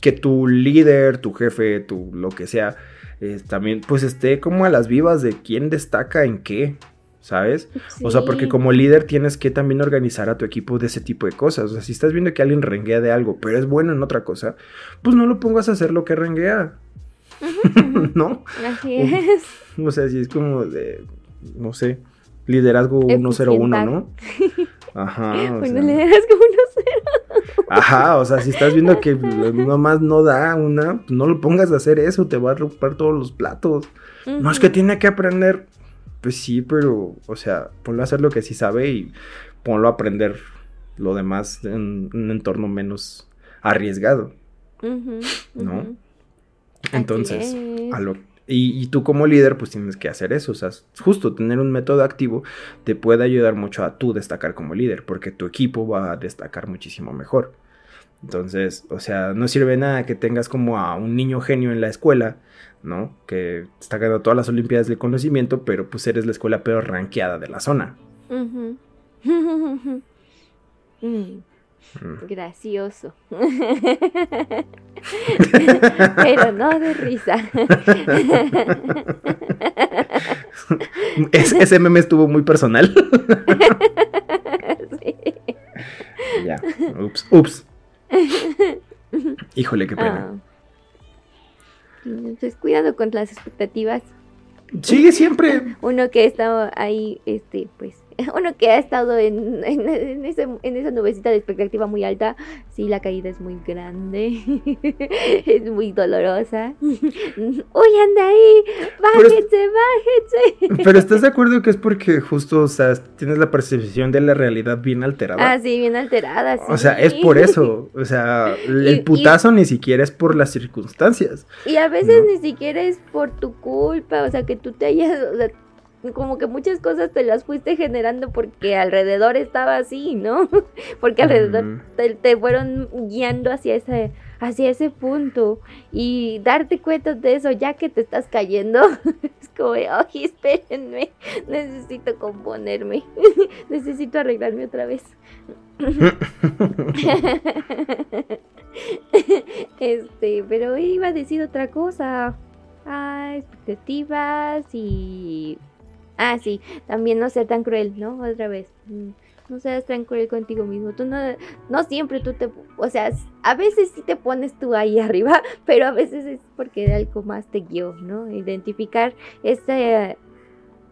que tu líder, tu jefe, tu lo que sea, eh, también pues esté como a las vivas de quién destaca en qué, ¿sabes? O sea, porque como líder tienes que también organizar a tu equipo de ese tipo de cosas. O sea, si estás viendo que alguien renguea de algo, pero es bueno en otra cosa, pues no lo pongas a hacer lo que renguea. ¿No? Así es. O sea, si es como de, no sé, Liderazgo 101, ¿no? Ajá. bueno, liderazgo 101. Ajá, o sea, si estás viendo que nomás no da una, pues no lo pongas a hacer eso, te va a romper todos los platos. No es que tiene que aprender. Pues sí, pero, o sea, ponlo a hacer lo que sí sabe y ponlo a aprender lo demás en un entorno menos arriesgado. ¿No? Entonces, a lo y, tú como líder pues tienes que hacer eso, o sea, justo tener un método activo te puede ayudar mucho a tú destacar como líder, porque tu equipo va a destacar muchísimo mejor. Entonces, o sea, no sirve nada que tengas como a un niño genio en la escuela, ¿no? Que está ganando todas las Olimpiadas del conocimiento, pero pues eres la escuela peor ranqueada de la zona. Mm. Mm. Gracioso. Pero no de risa. ese meme estuvo muy personal. Ya. Ups. Ups. Híjole, qué pena. Ah. Entonces, cuidado con las expectativas. Sigue siempre. Uno que estaba ahí, este, pues, uno que ha estado en, en, esa nubecita de expectativa muy alta, sí, la caída es muy grande, es muy dolorosa. ¡Uy, anda ahí! ¡Bájense, bájense! Pero ¿estás de acuerdo que es porque justo, o sea, tienes la percepción de la realidad bien alterada? Ah, sí, bien alterada, sí. O sea, es por eso, o sea, el putazo ni siquiera es por las circunstancias. Y a veces ni siquiera es por tu culpa, o sea, que tú te hayas como que muchas cosas te las fuiste generando porque alrededor estaba así, ¿no? Porque alrededor te, fueron guiando hacia ese, hacia ese punto y darte cuenta de eso ya que te estás cayendo, es como, ay, espérenme, necesito componerme, necesito arreglarme otra vez. este, pero iba a decir otra cosa. Ah, expectativas y Ah, sí, también no ser tan cruel, ¿no? Otra vez. Mm, no seas tan cruel contigo mismo. Tú no, no siempre tú te, o sea, a veces sí te pones tú ahí arriba, pero a veces es porque algo más te guió, ¿no? Identificar esta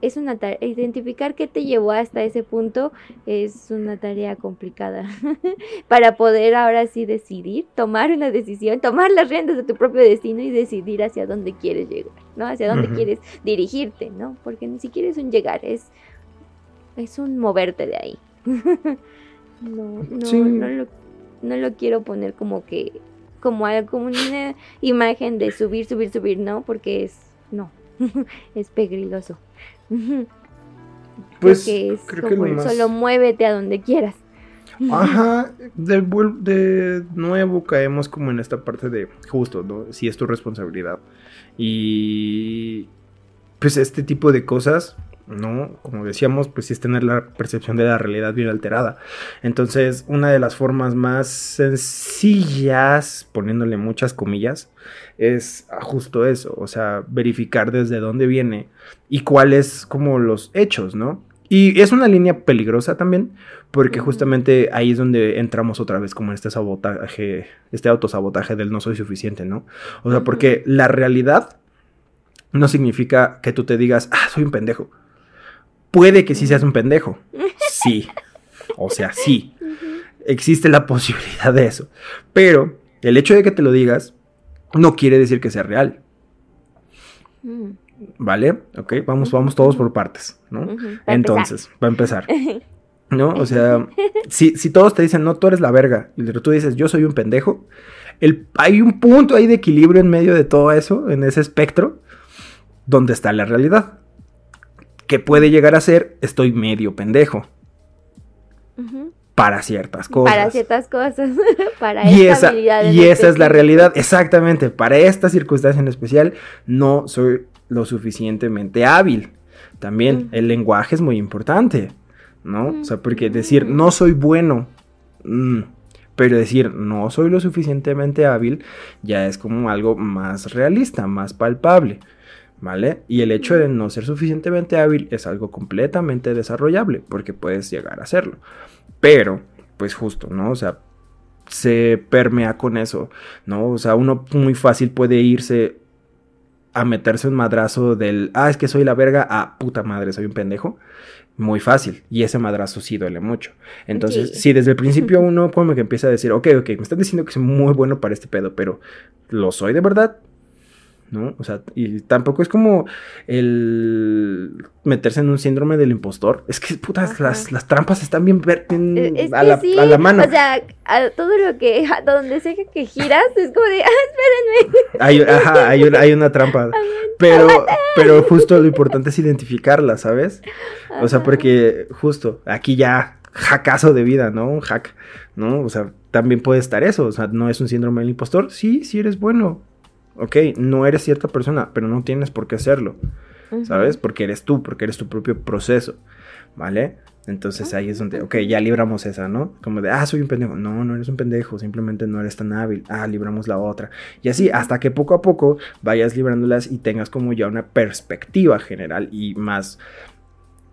es una tarea, identificar qué te llevó hasta ese punto es una tarea complicada para poder ahora sí decidir, tomar una decisión, tomar las riendas de tu propio destino y decidir hacia dónde quieres llegar, ¿no? Hacia dónde quieres dirigirte, ¿no? Porque ni siquiera es un llegar, es, es un moverte de ahí. no, no, no, lo, no lo quiero poner como que, como, como una imagen de subir, subir, subir, ¿no? Porque es, no, es peligroso. Pues creo que solo muévete a donde quieras. Ajá, de, de nuevo caemos como en esta parte de justo, ¿no? Si es tu responsabilidad. Y pues este tipo de cosas, ¿no? Como decíamos, pues sí es tener la percepción de la realidad bien alterada. Entonces, una de las formas más sencillas, poniéndole muchas comillas, es justo eso, o sea, verificar desde dónde viene y cuáles como los hechos, ¿no? Y es una línea peligrosa también, porque justamente ahí es donde entramos otra vez como en este sabotaje, este autosabotaje del no soy suficiente, ¿no? O sea, porque la realidad no significa que tú te digas, ah, soy un pendejo. Puede que sí seas un pendejo. Sí. O sea, sí. Existe la posibilidad de eso. Pero el hecho de que te lo digas no quiere decir que sea real. Mm, ¿Vale? Ok, vamos, vamos todos por partes, ¿no? Entonces, va a empezar. ¿No? O sea, si, si todos te dicen, no, tú eres la verga, y tú dices, yo soy un pendejo, el, hay un punto ahí de equilibrio en medio de todo eso, en ese espectro, donde está la realidad. Que puede llegar a ser, estoy medio pendejo para ciertas cosas. Para ciertas cosas. para y esta esa, habilidad y esa es la realidad, exactamente. Para esta circunstancia en especial, no soy lo suficientemente hábil. También Ujú. el lenguaje es muy importante, ¿no? O sea, porque Ujú. decir no soy bueno, mm, pero decir no soy lo suficientemente hábil, ya es como algo más realista, más palpable. ¿Vale? Y el hecho de no ser suficientemente hábil es algo completamente desarrollable, porque puedes llegar a hacerlo. Pero, pues justo, ¿no? O sea, se permea con eso, ¿no? O sea, uno muy fácil puede irse a meterse un madrazo del, ah, es que soy la verga, a puta madre, soy un pendejo. Muy fácil. Y ese madrazo sí duele mucho. Entonces, Sí. si desde el principio uno como que empieza a decir, ok, ok, me están diciendo que soy muy bueno para este pedo, pero ¿lo soy de verdad? ¿No? O sea, y tampoco es como el meterse en un síndrome del impostor. Es que, putas, las, las trampas están bien, Es a, la, sí, a la mano. O sea, a todo lo que, a donde sea que giras, es como de, ah, espérenme. Hay, ajá, hay, una- hay una trampa. Pero, pero justo lo importante es identificarla, ¿sabes? O sea, porque justo aquí ya hackazo de vida, ¿no? Un hack, ¿no? O sea, también puede estar eso. O sea, no es un síndrome del impostor. Sí, sí eres bueno. Ok, no eres cierta persona, pero no tienes por qué serlo, Ujú. ¿sabes? Porque eres tú, porque eres tu propio proceso, ¿vale? Entonces ahí es donde, ok, ya libramos esa, ¿no? Como de, ah, soy un pendejo. No, no eres un pendejo, simplemente no eres tan hábil. Ah, libramos la otra. Y así, hasta que poco a poco vayas librándolas y tengas como ya una perspectiva general y más,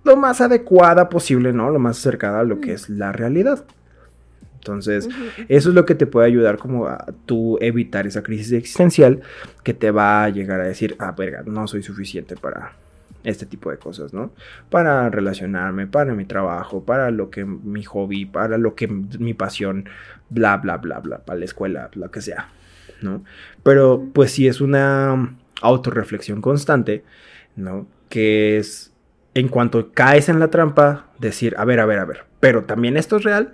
lo más adecuada posible, ¿no? Lo más acercada a lo que es la realidad. Entonces, eso es lo que te puede ayudar como a tú evitar esa crisis existencial que te va a llegar a decir, ah, verga, no soy suficiente para este tipo de cosas, ¿no? Para relacionarme, para mi trabajo, para lo que mi hobby, para lo que mi pasión, bla, bla, bla, bla, para la escuela, lo que sea, ¿no? Pero pues sí es una autorreflexión constante, ¿no? Que es en cuanto caes en la trampa, decir, a ver, a ver, a ver, pero también esto es real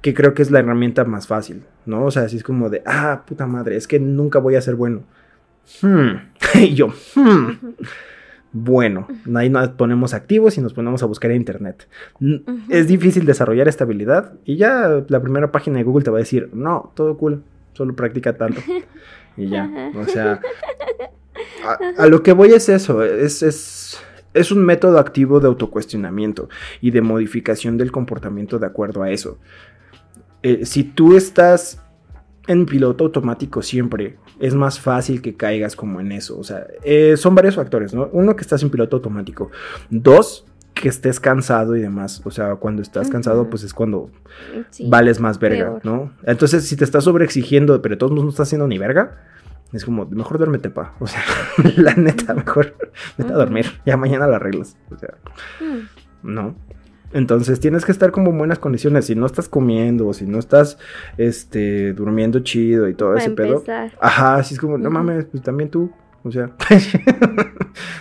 que creo que es la herramienta más fácil, ¿no? O sea, así es como de, ah, puta madre, es que nunca voy a ser bueno. Hmm. y yo, hmm. Bueno, ahí nos ponemos activos y nos ponemos a buscar en internet. Es difícil desarrollar esta habilidad y ya la primera página de Google te va a decir, no, todo cool, solo practica tanto. Y ya, o sea, a, a lo que voy es eso, es, es, es un método activo de autocuestionamiento y de modificación del comportamiento de acuerdo a eso. Eh, si tú estás en piloto automático siempre, es más fácil que caigas como en eso. O sea, eh, son varios factores, ¿no? Uno, que estás en piloto automático. Dos, que estés cansado y demás. O sea, cuando estás cansado, pues es cuando Sí. vales más verga, peor. ¿no? Entonces, si te estás sobreexigiendo, pero de todos modos no estás haciendo ni verga, es como, mejor duérmete, pa. O sea, la neta, mejor vete a dormir. Ya mañana la arreglas. O sea, Mm. ¿no? Entonces tienes que estar como en buenas condiciones. Si no estás comiendo o si no estás este, durmiendo chido y todo Para ese pedo. empezar. Ajá, así es como, no mames, pues también tú. O sea,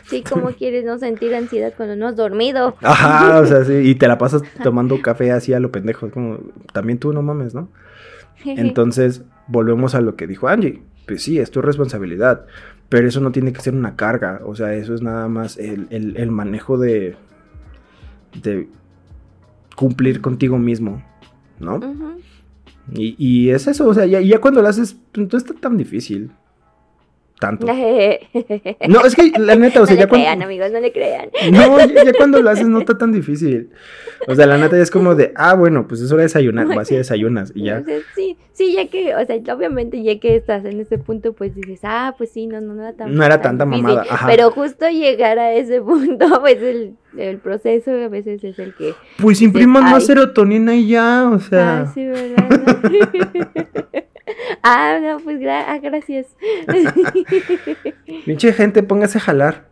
Sí, como quieres no sentir ansiedad cuando no has dormido. ajá, o sea, sí. Y te la pasas tomando café así a lo pendejo. Es como, también tú no mames, ¿no? Entonces, volvemos a lo que dijo Angie. Pues sí, es tu responsabilidad. Pero eso no tiene que ser una carga. O sea, eso es nada más el, el- el manejo de. de cumplir contigo mismo, ¿no? y, y, es eso, o sea, ya, ya cuando lo haces, pues, no está tan difícil tanto. no, es que la neta, o sea, no ya le crean, amigos, no le crean. No, ya, cuando lo haces no está tan difícil. O sea, la neta ya es como de, ah, bueno, pues es hora de desayunar, vas y desayunas y ya. sí, sí, ya que, o sea, obviamente ya que estás en ese punto, pues dices, ah, pues sí, no, no, no era tan No era tanta mamada, ajá. Pero justo llegar a ese punto, pues el, el proceso a veces es el que... Pues impriman más serotonina y ya, o sea... Ah, sí, ¿verdad? Ah, no, pues ah, gracias. Pinche gente, póngase a jalar.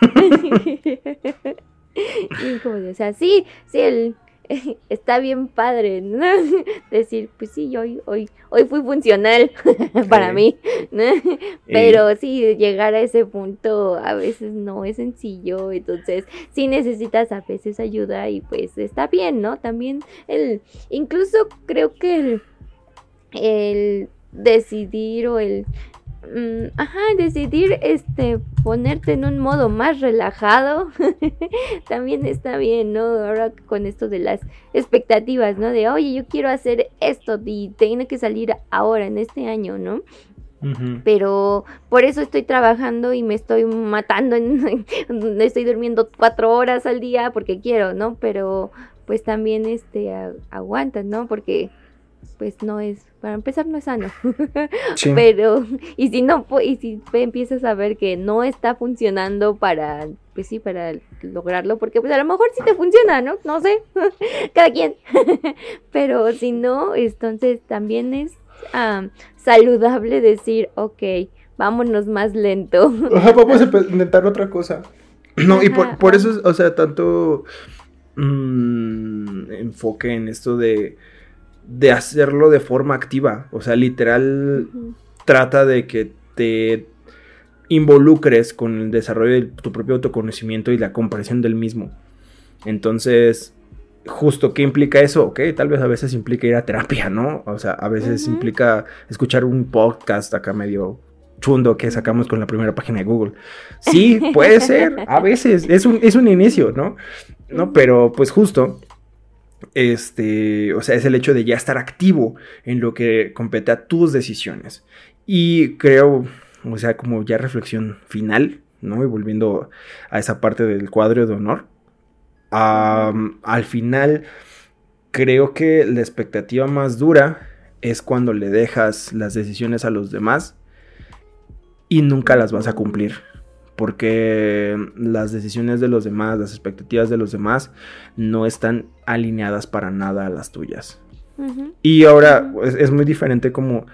y como de, o sea, sí, sí, el, está bien padre, ¿no? Decir, pues sí, hoy, hoy, hoy fui funcional para mí, ¿no? Pero sí, llegar a ese punto a veces no es sencillo, entonces sí necesitas a veces ayuda y pues está bien, ¿no? También el, incluso creo que el el decidir o el mm, ajá, decidir este ponerte en un modo más relajado también está bien, ¿no? Ahora con esto de las expectativas, ¿no? De, "Oye, yo quiero hacer esto y tiene que salir ahora en este año", ¿no? Pero por eso estoy trabajando y me estoy matando, en, estoy durmiendo cuatro horas al día porque quiero, ¿no? Pero pues también este aguantas, ¿no? Porque pues no es, para empezar no es sano. Pero, y si no, y si empiezas a ver que no está funcionando para, pues sí, para lograrlo, porque pues a lo mejor sí te funciona, ¿no? No sé, cada quien. Pero si no, entonces también es saludable decir, ok, vámonos más lento. vamos a intentar otra cosa. No, y por, por eso, o sea, tanto mm, enfoque en esto de de hacerlo de forma activa. O sea, literal trata de que te involucres con el desarrollo de tu propio autoconocimiento y la comprensión del mismo. Entonces, justo, ¿qué implica eso? Ok, tal vez a veces implica ir a terapia, ¿no? O sea, a veces implica escuchar un podcast acá medio chundo que sacamos con la primera página de Google. Sí, puede ser, a veces, es un, es un inicio, ¿no? ¿no? Pero pues justo este, o sea, es el hecho de ya estar activo en lo que compete a tus decisiones. Y creo, o sea, como ya reflexión final, ¿no? Y volviendo a esa parte del cuadro de honor, al final creo que la expectativa más dura es cuando le dejas las decisiones a los demás y nunca las vas a cumplir porque las decisiones de los demás, las expectativas de los demás no están alineadas para nada a las tuyas. Y ahora es, muy diferente como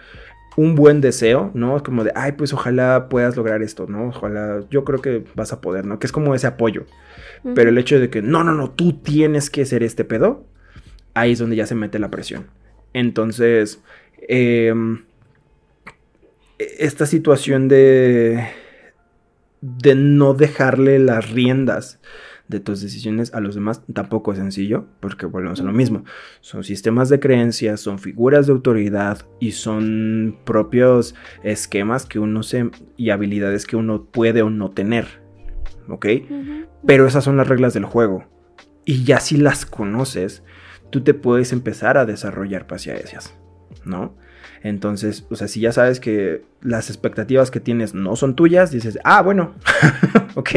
un buen deseo, ¿no? Es como de, ay, pues ojalá puedas lograr esto, ¿no? Ojalá, yo creo que vas a poder, ¿no? Que es como ese apoyo. Pero el hecho de que, no, no, no, tú tienes que ser este pedo, ahí es donde ya se mete la presión. Entonces, em, e, esta situación de de no dejarle las riendas de tus decisiones a los demás tampoco es sencillo, porque volvemos a lo mismo. Son sistemas de creencias, son figuras de autoridad y son propios esquemas que uno se y habilidades que uno puede o no tener. ¿Ok? Pero esas son las reglas del juego. Y ya si las conoces, tú te puedes empezar a desarrollar hacia ellas, ¿no? Entonces, o sea, si ya sabes que las expectativas que tienes no son tuyas, dices, ah, bueno, ok,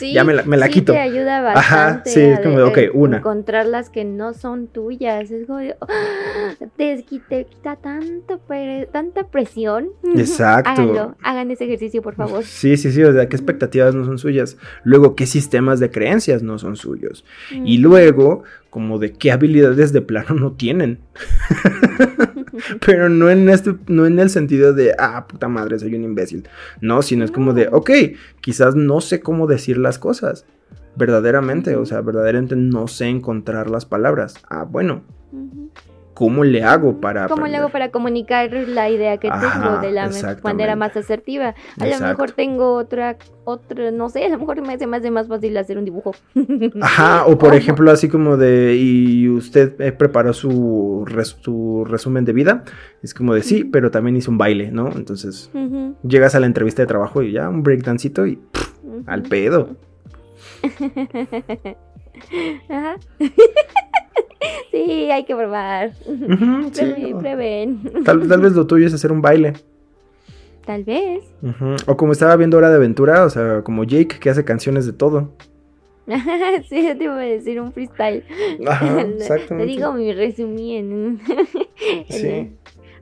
ya me la, me la sí quito. te ayuda bastante. Ajá, sí, es como, ok, una. Encontrar las que no son tuyas, es como, ¡ah! te, quita tanto, tanta presión. Exacto. Háganlo, hagan ese ejercicio, por favor. Sí, sí, sí, o sea, qué expectativas no son suyas. Luego, qué sistemas de creencias no son suyos. Y luego, como de qué habilidades de plano no tienen. Pero no en este, no en el sentido de, ah, puta madre, soy un imbécil. No, sino es como de, ok, quizás no sé cómo decir las cosas. Verdaderamente, o sea, verdaderamente no sé encontrar las palabras. Ah, bueno. ¿Cómo le hago para ¿Cómo le hago para comunicar la idea que tengo de la manera más asertiva? A lo mejor tengo otra, otra, no sé, a lo mejor me hace más de más fácil hacer un dibujo. Ajá, o por ejemplo así como de, y usted eh, preparó su, su resumen de vida, es como de sí, pero también hizo un baile, ¿no? Entonces llegas a la entrevista de trabajo y ya un breakdancito y al pedo. Ajá. Sí, hay que probar. Sí, Prueben, no. prueben. Tal, tal vez lo tuyo es hacer un baile. Tal vez. O como estaba viendo Hora de Aventura, o sea, como Jake que hace canciones de todo. sí, yo te iba a decir un freestyle. Ajá, Te exactamente. digo mi resumí en, un- Sí.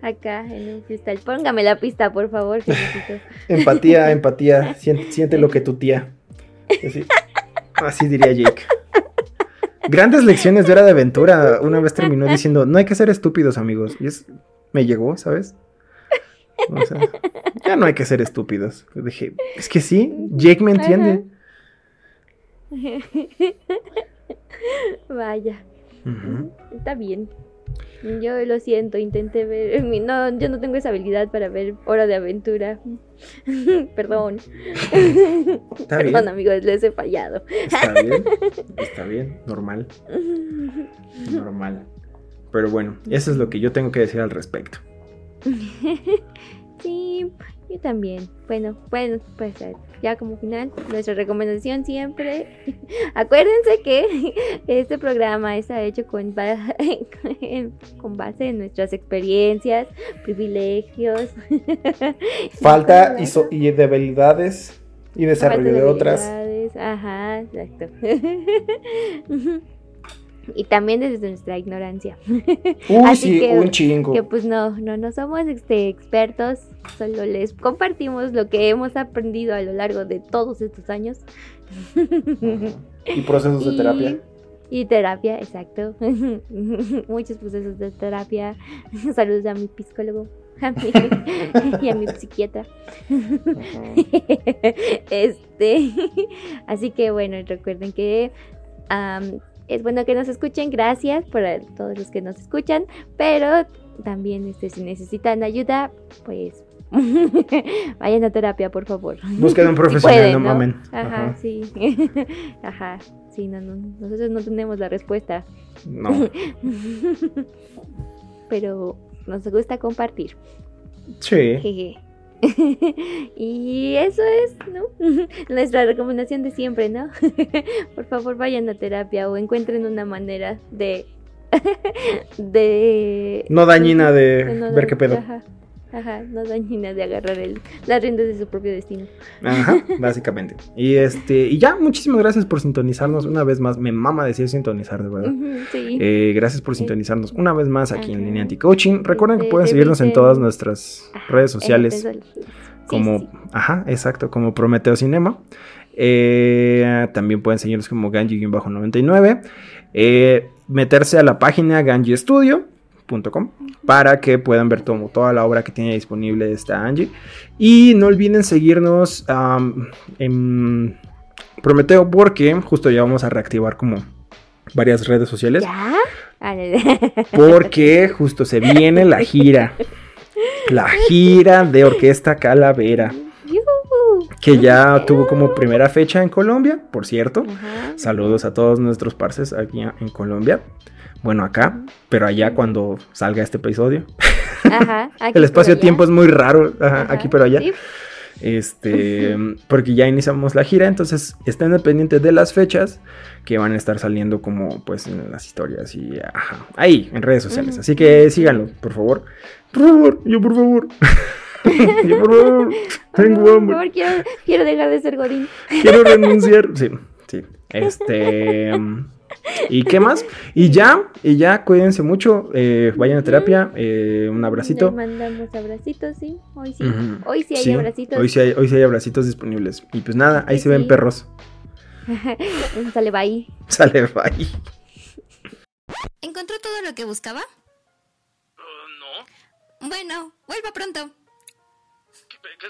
acá en un freestyle. Póngame la pista, por favor. Empatía, empatía. Siente, siente lo que tu tía. Así, así diría Jake. Grandes lecciones de Hora de Aventura. Una vez terminó diciendo, no hay que ser estúpidos, amigos. Y es, me llegó, ¿sabes? O sea, ya no hay que ser estúpidos. Dije, es que sí, Jake me entiende. Vaya, está bien. Yo lo siento, intenté ver. No, yo no tengo esa habilidad para ver Hora de Aventura. Perdón. Está Perdón, bien. amigos, les he fallado. Está bien. Está bien. Normal. Normal. Pero bueno, eso es lo que yo tengo que decir al respecto. Sí, yo también. Bueno, bueno, pues ya como final, nuestra recomendación siempre. Acuérdense que este programa está hecho con, ba- con base en nuestras experiencias, privilegios. Falta y, so- y debilidades y desarrollo de otras. habilidades. Ajá, exacto. Y también desde nuestra ignorancia. Uy, Así sí, que- un chingo. Que pues no, no, no somos este, expertos, solo les compartimos lo que hemos aprendido a lo largo de todos estos años. Y procesos de Y- terapia. Y terapia, exacto. Muchos procesos de terapia. Saludos a mi psicólogo a mi- y a mi psiquiatra. este, así que bueno, recuerden que es bueno que nos escuchen, gracias por a todos los que nos escuchan, pero también este, si necesitan ayuda, pues vayan a terapia, por favor. Busquen un Si profesional, pueden, no mamen. Ajá, Ajá. sí. Ajá, sí, no, no, nosotros no tenemos la respuesta, No. pero nos gusta compartir. Sí. Jeje. y eso es, ¿no? Nuestra recomendación de siempre, ¿no? Por favor, vayan a terapia o encuentren una manera de. de. No dañina de no ver qué pedo. Ajá, ajá, no dañina de agarrar el, las riendas de su propio destino. Ajá, básicamente. Y este, y ya, muchísimas gracias por sintonizarnos una vez más. Me mama decir sintonizar, de verdad. Sí. Eh, gracias por sintonizarnos una vez más aquí en Ajá. Línea Anti-Coaching. Recuerden que Este, pueden seguirnos en todas nuestras Ajá, redes en sociales. sí, como, sí. ajá, exacto, como Prometeo Cinema. Eh, también pueden seguirnos como Ganji-99. Eh, meterse a la página para que puedan ver todo- toda la obra que tiene disponible esta Angie. Y no olviden seguirnos am, en Prometeo porque justo ya vamos a reactivar como varias redes sociales. ¿Ya? Ah, Porque justo se viene la gira. La gira de Orquesta Calavera. Que ya tuvo como primera fecha en Colombia, por cierto. Ajá. Saludos a todos nuestros parces aquí en Colombia. Bueno, acá, pero allá cuando salga este episodio. Ajá. aquí El espacio-tiempo por es muy raro, ajá, aquí pero allá. Sí. Este, porque ya iniciamos la gira, entonces estén al pendiente de las fechas que van a estar saliendo como pues en las historias y ajá, ahí en redes sociales. Así que síganlo, por favor. Por favor, yo por favor. yo por favor, tengo Por hambre. favor, quiero, quiero dejar de ser Godín. Quiero renunciar. Sí, sí. Este. ¿Y qué más? Y ya, y ya, cuídense mucho. eh, vayan a terapia. eh, un abracito. Les mandamos abracitos, sí. Hoy sí. Hoy sí hay Sí, abracitos. Hoy sí hay, hoy sí hay abracitos disponibles. Y pues nada, ahí Sí, se ven sí. perros. Sale bye. Sale, bye. ¿Encontró todo lo que buscaba? no. Bueno, vuelva pronto. ¿Qué- qué-